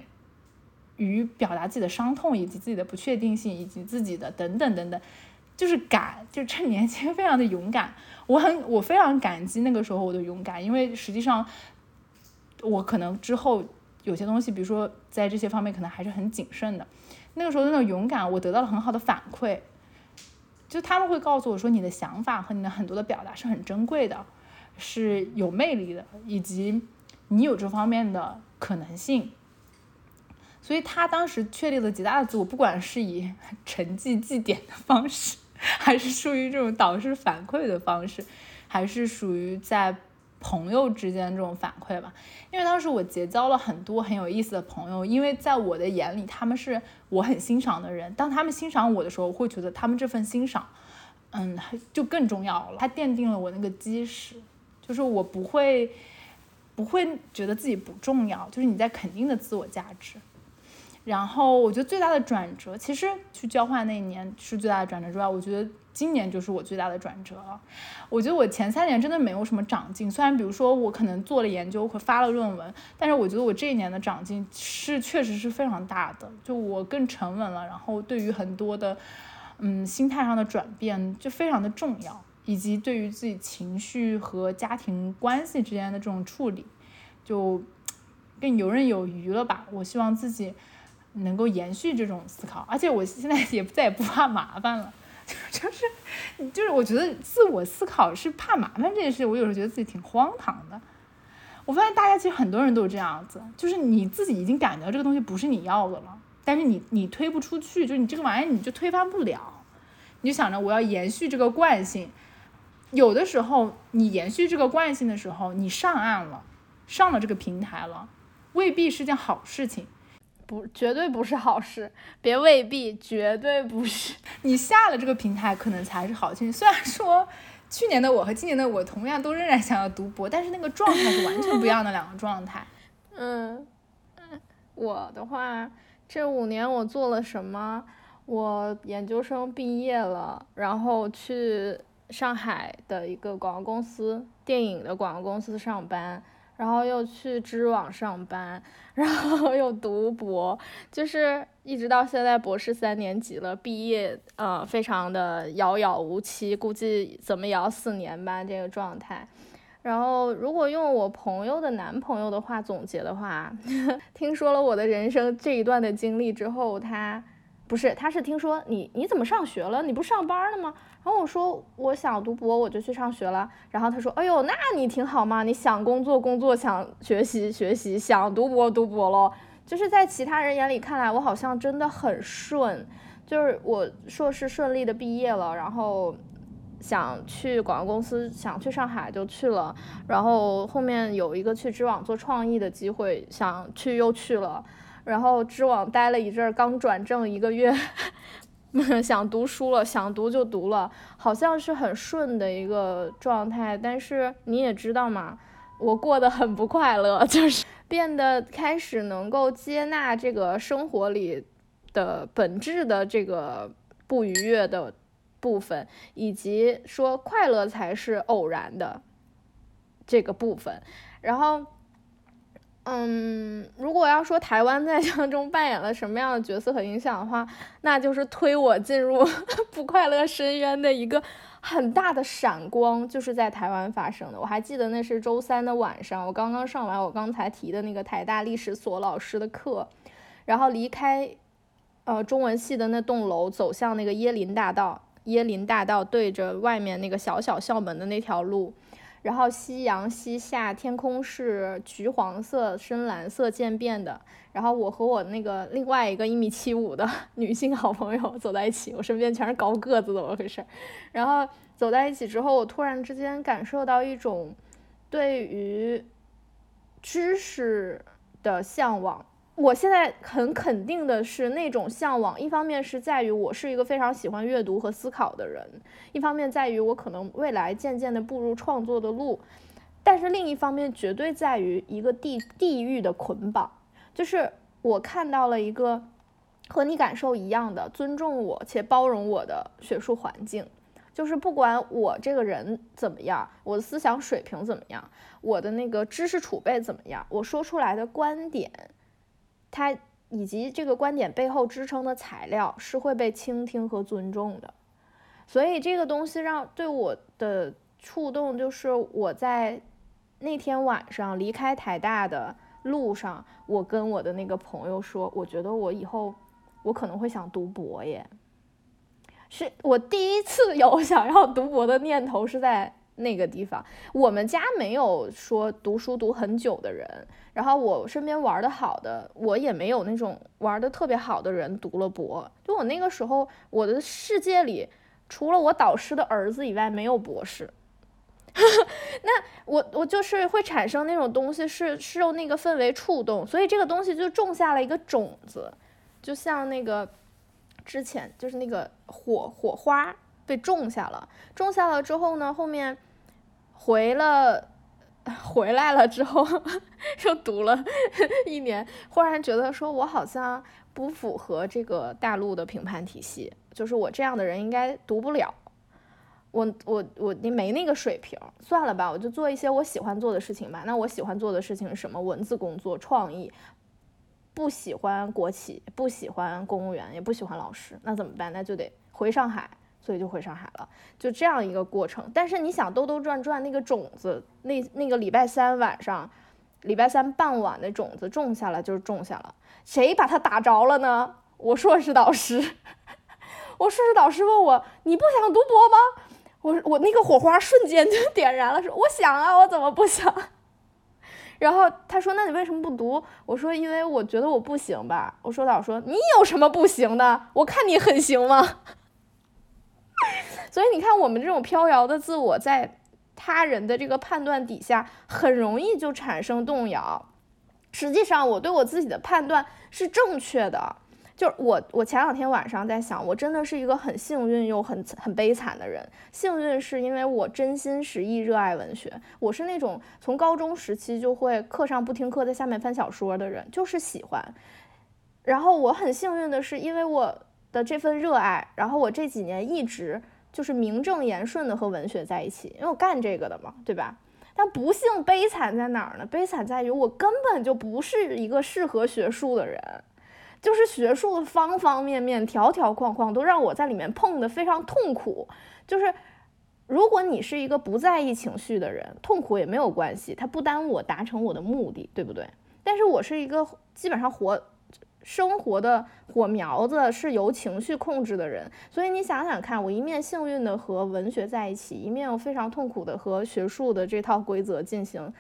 于表达自己的伤痛，以及自己的不确定性，以及自己的等等等等，就是敢，就趁年轻，非常的勇敢。我很，我非常感激那个时候我的勇敢，因为实际上我可能之后有些东西，比如说在这些方面可能还是很谨慎的。那个时候那种勇敢，我得到了很好的反馈。就他们会告诉我说，你的想法和你的很多的表达是很珍贵的，是有魅力的，以及你有这方面的可能性。所以他当时确立了极大的自我，不管是以成绩绩点的方式，还是属于这种导师反馈的方式，还是属于在。朋友之间这种反馈吧，因为当时我结交了很多很有意思的朋友，因为在我的眼里，他们是我很欣赏的人。当他们欣赏我的时候，我会觉得他们这份欣赏，嗯，就更重要了。它奠定了我那个基石，就是我不会不会觉得自己不重要，就是你在肯定的自我价值。然后我觉得最大的转折，其实去交换那一年是最大的转折之外，我觉得今年就是我最大的转折了。我觉得我前三年真的没有什么长进，虽然比如说我可能做了研究或发了论文，但是我觉得我这一年的长进是确实是非常大的。就我更沉稳了，然后对于很多的嗯心态上的转变就非常的重要，以及对于自己情绪和家庭关系之间的这种处理，就更游刃有余了吧。我希望自己。能够延续这种思考，而且我现在也再也不怕麻烦了，就是，就是我觉得自我思考是怕麻烦这件事，我有时候觉得自己挺荒唐的。我发现大家其实很多人都这样子，就是你自己已经感觉到这个东西不是你要的了，但是你你推不出去，就是你这个玩意儿你就推翻不了，你就想着我要延续这个惯性。有的时候你延续这个惯性的时候，你上岸了，上了这个平台了，未必是件好事情。不，绝对不是好事，别未必，绝对不是。你下了这个平台，可能才是好事情。虽然说去年的我和今年的我同样都仍然想要读博，但是那个状态是完全不一样的两个状态。嗯，我的话，这五年我做了什么？我研究生毕业了，然后去上海的一个广告公司，电影的广告公司上班。然后又去知网上班，然后 又读博，就是一直到现在博士三年级了，毕业呃非常的遥遥无期，估计怎么也要四年吧这个状态。然后如果用我朋友的男朋友的话总结的话，听说了我的人生这一段的经历之后，他不是他是听说你你怎么上学了？你不上班了吗？然后我说我想读博，我就去上学了。然后他说，哎呦，那你挺好嘛，你想工作工作，想学习学习，想读博读博咯。就是在其他人眼里看来，我好像真的很顺，就是我硕士顺利的毕业了，然后想去广告公司，想去上海就去了。然后后面有一个去知网做创意的机会，想去又去了。然后知网待了一阵儿，刚转正一个月。想读书了，想读就读了，好像是很顺的一个状态。但是你也知道嘛，我过得很不快乐，就是变得开始能够接纳这个生活里的本质的这个不愉悦的部分，以及说快乐才是偶然的这个部分，然后。嗯，如果要说台湾在当中扮演了什么样的角色和影响的话，那就是推我进入 不快乐深渊的一个很大的闪光，就是在台湾发生的。我还记得那是周三的晚上，我刚刚上完我刚才提的那个台大历史所老师的课，然后离开呃中文系的那栋楼，走向那个椰林大道，椰林大道对着外面那个小小校门的那条路。然后夕阳西下，天空是橘黄色、深蓝色渐变的。然后我和我那个另外一个一米七五的 女性好朋友走在一起，我身边全是高个子，怎么回事？然后走在一起之后，我突然之间感受到一种，对于知识的向往。我现在很肯定的是，那种向往，一方面是在于我是一个非常喜欢阅读和思考的人，一方面在于我可能未来渐渐的步入创作的路，但是另一方面绝对在于一个地地域的捆绑，就是我看到了一个和你感受一样的尊重我且包容我的学术环境，就是不管我这个人怎么样，我的思想水平怎么样，我的那个知识储备怎么样，我说出来的观点。他以及这个观点背后支撑的材料是会被倾听和尊重的，所以这个东西让对我的触动就是我在那天晚上离开台大的路上，我跟我的那个朋友说，我觉得我以后我可能会想读博耶，是我第一次有想要读博的念头是在。那个地方，我们家没有说读书读很久的人，然后我身边玩的好的，我也没有那种玩的特别好的人读了博。就我那个时候，我的世界里除了我导师的儿子以外，没有博士。那我我就是会产生那种东西，是是受那个氛围触动，所以这个东西就种下了一个种子，就像那个之前就是那个火火花。被种下了，种下了之后呢，后面回了回来了之后，又读了 一年，忽然觉得说我好像不符合这个大陆的评判体系，就是我这样的人应该读不了，我我我你没那个水平，算了吧，我就做一些我喜欢做的事情吧。那我喜欢做的事情是什么？文字工作、创意，不喜欢国企，不喜欢公务员，也不喜欢老师，那怎么办？那就得回上海。所以就回上海了，就这样一个过程。但是你想兜兜转转，那个种子，那那个礼拜三晚上，礼拜三傍晚的种子种下了，就是种下了。谁把它打着了呢？我硕士导师，我硕士导师问我，你不想读博吗？我我那个火花瞬间就点燃了，说我想啊，我怎么不想？然后他说，那你为什么不读？我说，因为我觉得我不行吧。我说导说，你有什么不行的？我看你很行吗？所以你看，我们这种飘摇的自我，在他人的这个判断底下，很容易就产生动摇。实际上，我对我自己的判断是正确的。就是我，我前两天晚上在想，我真的是一个很幸运又很很悲惨的人。幸运是因为我真心实意热爱文学，我是那种从高中时期就会课上不听课，在下面翻小说的人，就是喜欢。然后我很幸运的是，因为我。的这份热爱，然后我这几年一直就是名正言顺的和文学在一起，因为我干这个的嘛，对吧？但不幸悲惨在哪儿呢？悲惨在于我根本就不是一个适合学术的人，就是学术的方方面面、条条框框都让我在里面碰的非常痛苦。就是如果你是一个不在意情绪的人，痛苦也没有关系，它不耽误我达成我的目的，对不对？但是我是一个基本上活。生活的火苗子是由情绪控制的人，所以你想想看，我一面幸运的和文学在一起，一面又非常痛苦的和学术的这套规则进行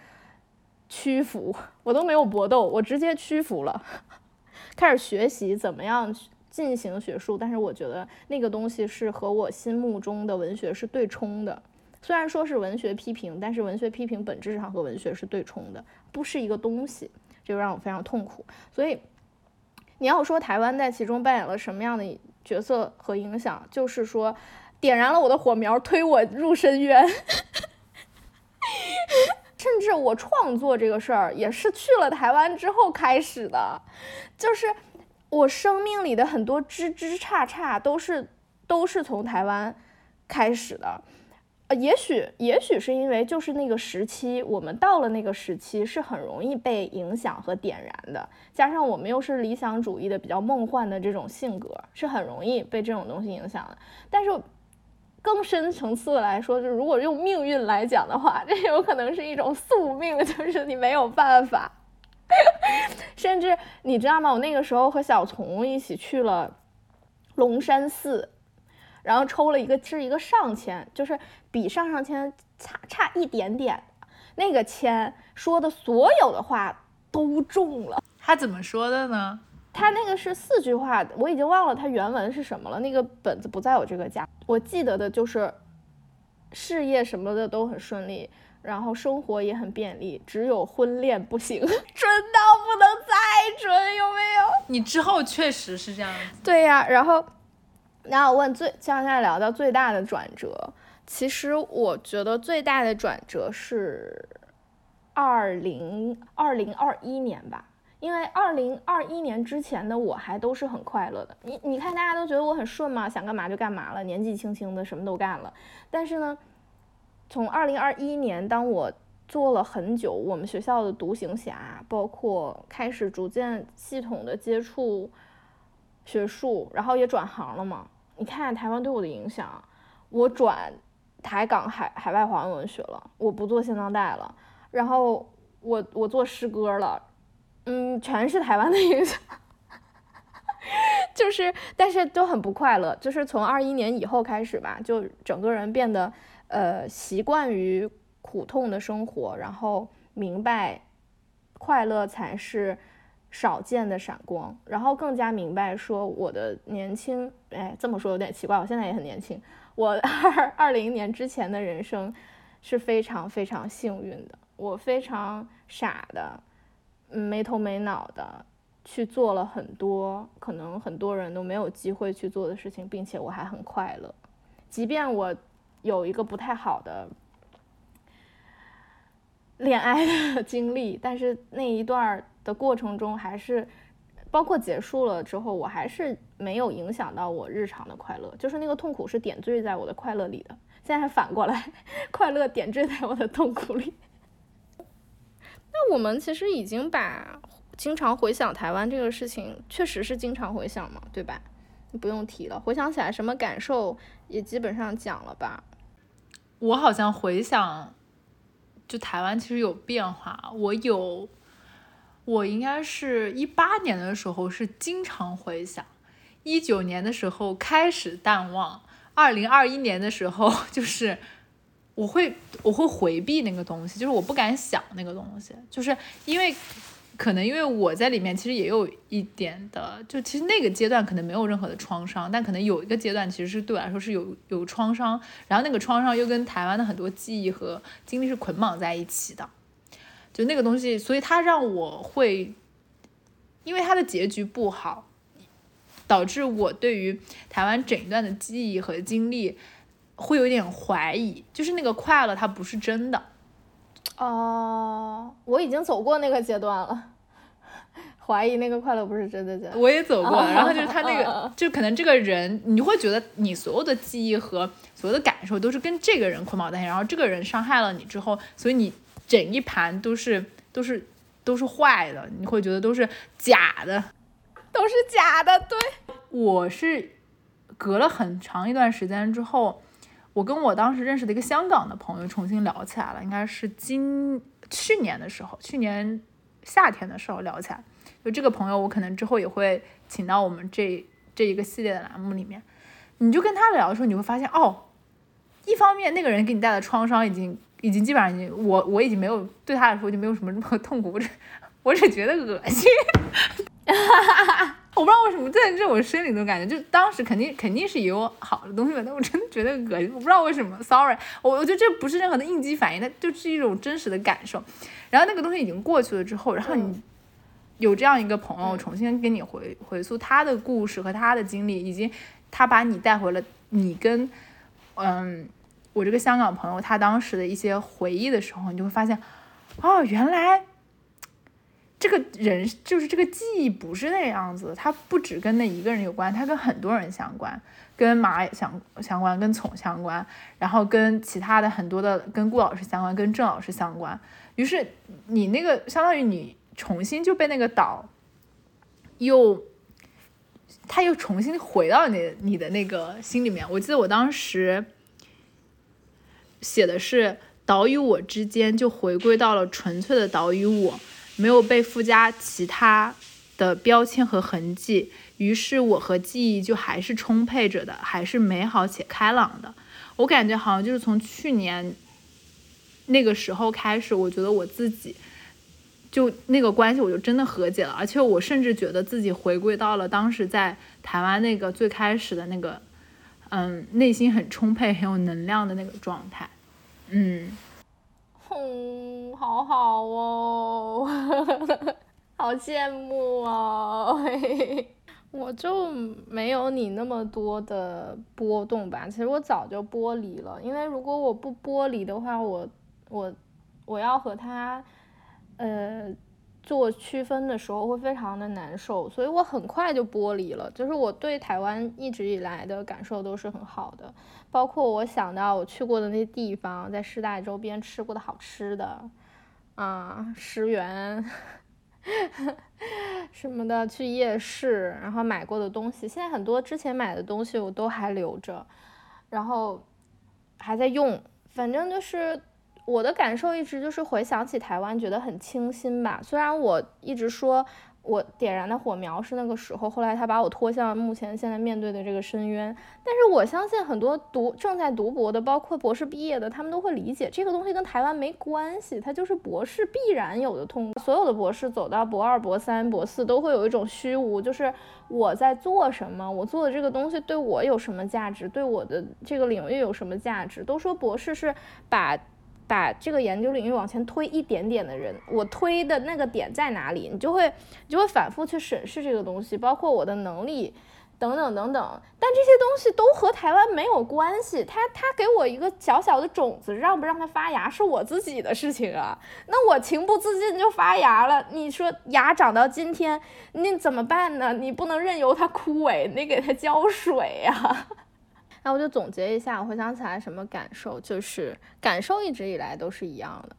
屈服。我都没有搏斗，我直接屈服了，开始学习怎么样进行学术。但是我觉得那个东西是和我心目中的文学是对冲的，虽然说是文学批评，但是文学批评本质上和文学是对冲的，不是一个东西，这就让我非常痛苦。所以。你要说台湾在其中扮演了什么样的角色和影响，就是说，点燃了我的火苗，推我入深渊。甚至我创作这个事儿也是去了台湾之后开始的，就是我生命里的很多枝枝杈杈都是都是从台湾开始的。也许，也许是因为就是那个时期，我们到了那个时期是很容易被影响和点燃的，加上我们又是理想主义的、比较梦幻的这种性格，是很容易被这种东西影响的。但是，更深层次的来说，就如果用命运来讲的话，这有可能是一种宿命，就是你没有办法。甚至你知道吗？我那个时候和小丛一起去了龙山寺。然后抽了一个是一个上签，就是比上上签差差一点点，那个签说的所有的话都中了。他怎么说的呢？他那个是四句话，我已经忘了他原文是什么了。那个本子不在我这个家，我记得的就是事业什么的都很顺利，然后生活也很便利，只有婚恋不行，蠢到不能再蠢，有没有？你之后确实是这样子。对呀，然后，那我问最，现在聊到最大的转折，其实我觉得最大的转折是二零二零二一年吧。因为二零二一年之前的我还都是很快乐的，你你看大家都觉得我很顺嘛，想干嘛就干嘛了，年纪轻轻的什么都干了。但是呢，从二零二一年，当我做了很久我们学校的独行侠，包括开始逐渐系统的接触学术，然后也转行了嘛。你看台湾对我的影响，我转台港海海外华文文学了，我不做现当代了，然后我我做诗歌了。嗯，全是台湾的影响，就是，但是都很不快乐。就是从二一年以后开始吧，就整个人变得，呃，习惯于苦痛的生活，然后明白快乐才是少见的闪光，然后更加明白说我的年轻，哎，这么说有点奇怪，我现在也很年轻，我 二二零年之前的人生是非常非常幸运的，我非常傻的。没头没脑的去做了很多可能很多人都没有机会去做的事情，并且我还很快乐。即便我有一个不太好的恋爱的 经历，但是那一段的过程中，还是包括结束了之后，我还是没有影响到我日常的快乐。就是那个痛苦是点缀在我的快乐里的，现在反过来，快乐点缀在我的痛苦里。那我们其实已经把经常回想台湾这个事情，确实是经常回想嘛，对吧？不用提了，回想起来什么感受也基本上讲了吧。我好像回想，就台湾其实有变化。我有，我应该是一八年的时候是经常回想，一九年的时候开始淡忘，二零二一年的时候 就是。我会我会回避那个东西，就是我不敢想那个东西，就是因为可能因为我在里面其实也有一点的，就其实那个阶段可能没有任何的创伤，但可能有一个阶段其实是对我来说是有有创伤，然后那个创伤又跟台湾的很多记忆和经历是捆绑在一起的，就那个东西，所以它让我会，因为它的结局不好，导致我对于台湾整一段的记忆和经历。会有点怀疑，就是那个快乐它不是真的。哦，我已经走过那个阶段了，怀疑那个快乐不是真的。我也走过，然后就是他那个，就可能这个人，你会觉得你所有的记忆和所有的感受都是跟这个人捆绑在一起，然后这个人伤害了你之后，所以你整一盘都是都是都是坏的，你会觉得都是假的，都是假的。对，我是隔了很长一段时间之后。我跟我当时认识的一个香港的朋友重新聊起来了，应该是今去年的时候，去年夏天的时候聊起来。就这个朋友，我可能之后也会请到我们这这一个系列的栏目里面。你就跟他聊的时候，你会发现，哦，一方面那个人给你带来的创伤已经已经基本上已经，我我已经没有对他来说就没有什么任何 痛苦，我只我只觉得恶心。我不知道为什么在这种生理的感觉，就当时肯定肯定是有好的东西吧，但我真的觉得恶心。我不知道为什么，sorry，我我觉得这不是任何的应激反应，它就是一种真实的感受。然后那个东西已经过去了之后，然后你有这样一个朋友重新跟你回回溯他的故事和他的经历，以及他把你带回了你跟嗯我这个香港朋友他当时的一些回忆的时候，你就会发现，哦，原来。这个人就是这个记忆不是那样子，他不只跟那一个人有关，他跟很多人相关，跟马相相关，跟宠相关，然后跟其他的很多的跟顾老师相关，跟郑老师相关。于是你那个相当于你重新就被那个岛又，他又重新回到你你的那个心里面。我记得我当时写的是岛与我之间就回归到了纯粹的岛与我。没有被附加其他的标签和痕迹，于是我和记忆就还是充沛着的，还是美好且开朗的。我感觉好像就是从去年那个时候开始，我觉得我自己就那个关系我就真的和解了，而且我甚至觉得自己回归到了当时在台湾那个最开始的那个嗯，内心很充沛、很有能量的那个状态。嗯，哼，好好哦，好羡慕哦。我就没有你那么多的波动吧。其实我早就剥离了，因为如果我不剥离的话，我我我要和他呃做区分的时候会非常的难受，所以我很快就剥离了。就是我对台湾一直以来的感受都是很好的，包括我想到我去过的那些地方，在师大周边吃过的好吃的啊，石原。什么的，去夜市，然后买过的东西，现在很多之前买的东西我都还留着，然后还在用。反正就是我的感受一直就是回想起台湾，觉得很清新吧。虽然我一直说。我点燃的火苗是那个时候，后来他把我拖向了目前现在面对的这个深渊。但是我相信很多读正在读博的，包括博士毕业的，他们都会理解这个东西跟台湾没关系，它就是博士必然有的痛。所有的博士走到博二、博三、博四，都会有一种虚无，就是我在做什么，我做的这个东西对我有什么价值，对我的这个领域有什么价值。都说博士是把。把这个研究领域往前推一点点的人，我推的那个点在哪里？你就会，你就会反复去审视这个东西，包括我的能力，等等等等。但这些东西都和台湾没有关系。他他给我一个小小的种子，让不让它发芽是我自己的事情啊。那我情不自禁就发芽了。你说芽长到今天，你怎么办呢？你不能任由它枯萎，你给它浇水呀。那我就总结一下，我回想起来什么感受，就是感受一直以来都是一样的，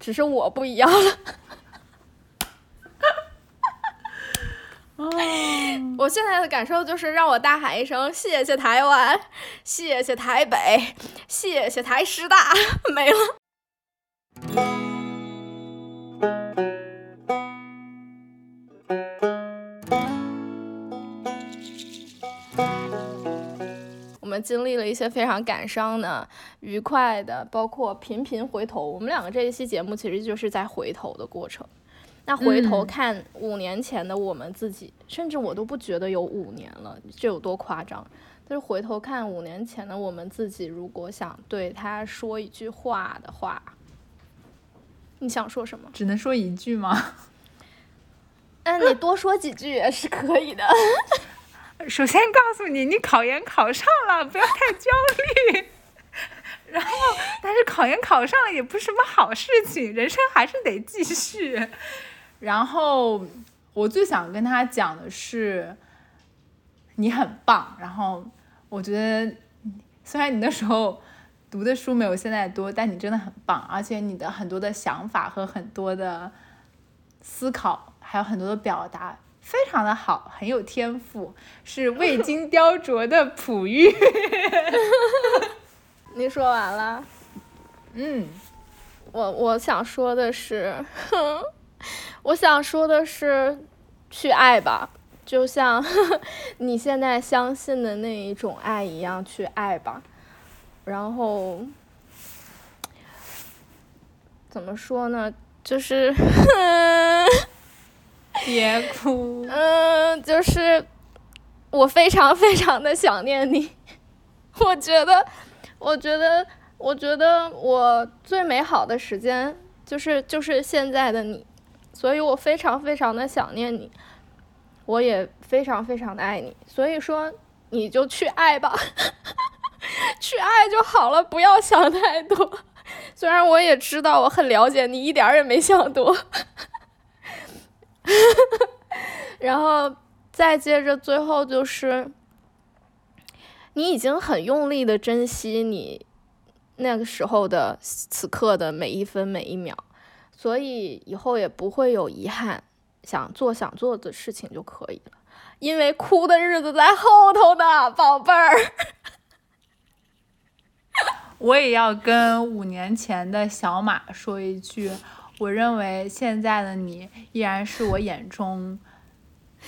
只是我不一样了。我现在的感受就是让我大喊一声谢谢台湾，谢谢台北，谢谢台师大，没了。经历了一些非常感伤的、愉快的，包括频频回头。我们两个这一期节目其实就是在回头的过程。那回头看五年前的我们自己，甚至我都不觉得有五年了，这有多夸张？但是回头看五年前的我们自己，如果想对他说一句话的话，你想说什么？只能说一句吗？那，你多说几句也是可以的。首先告诉你，你考研考上了，不要太焦虑。然后，但是考研考上了也不是什么好事情，人生还是得继续。然后，我最想跟他讲的是，你很棒。然后，我觉得虽然你那时候读的书没有现在多，但你真的很棒，而且你的很多的想法和很多的思考，还有很多的表达。非常的好，很有天赋，是未经雕琢的璞玉。你说完了？嗯，我我想说的是，我想说的是，去爱吧，就像 你现在相信的那一种爱一样，去爱吧。然后怎么说呢？就是。别哭。嗯，就是我非常非常的想念你。我觉得，我觉得，我觉得我最美好的时间就是就是现在的你，所以我非常非常的想念你。我也非常非常的爱你，所以说你就去爱吧，去爱就好了，不要想太多。虽然我也知道我很了解你，一点儿也没想多。然后再接着，最后就是，你已经很用力的珍惜你那个时候的此刻的每一分每一秒，所以以后也不会有遗憾，想做想做的事情就可以了，因为哭的日子在后头呢，宝贝儿。我也要跟五年前的小马说一句。我认为现在的你依然是我眼中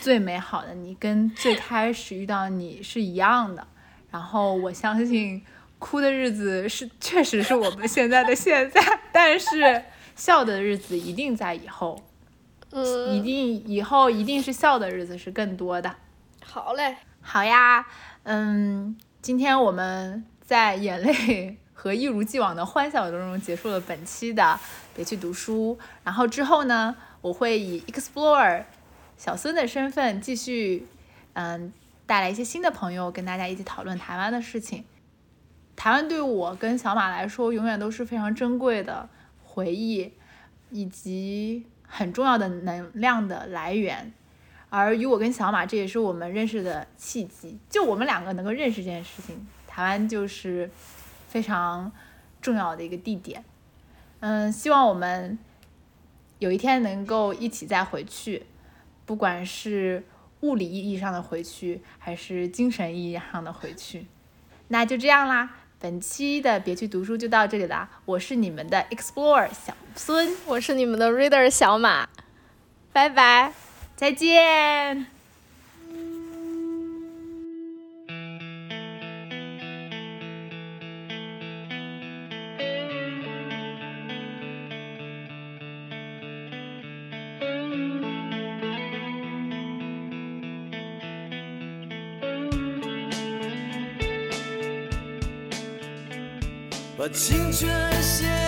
最美好的你，跟最开始遇到你是一样的。然后我相信哭的日子是确实是我们现在的现在，但是笑的日子一定在以后，嗯一定以后一定是笑的日子是更多的。好嘞，好呀，嗯，今天我们在眼泪和一如既往的欢笑当中结束了本期的别去读书。然后之后呢，我会以 explore 小孙的身份继续，嗯，带来一些新的朋友跟大家一起讨论台湾的事情。台湾对我跟小马来说，永远都是非常珍贵的回忆，以及很重要的能量的来源。而与我跟小马，这也是我们认识的契机。就我们两个能够认识这件事情，台湾就是非常重要的一个地点。嗯，希望我们有一天能够一起再回去，不管是物理意义上的回去，还是精神意义上的回去。那就这样啦，本期的别去读书就到这里啦。我是你们的 Explorer 小孙，我是你们的 Reader 小马，拜拜。再见。青春写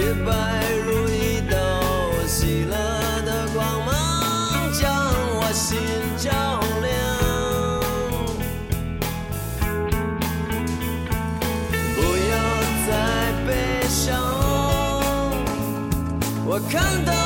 洁白如一道喜乐的光芒将我心照亮。不要再悲伤我看到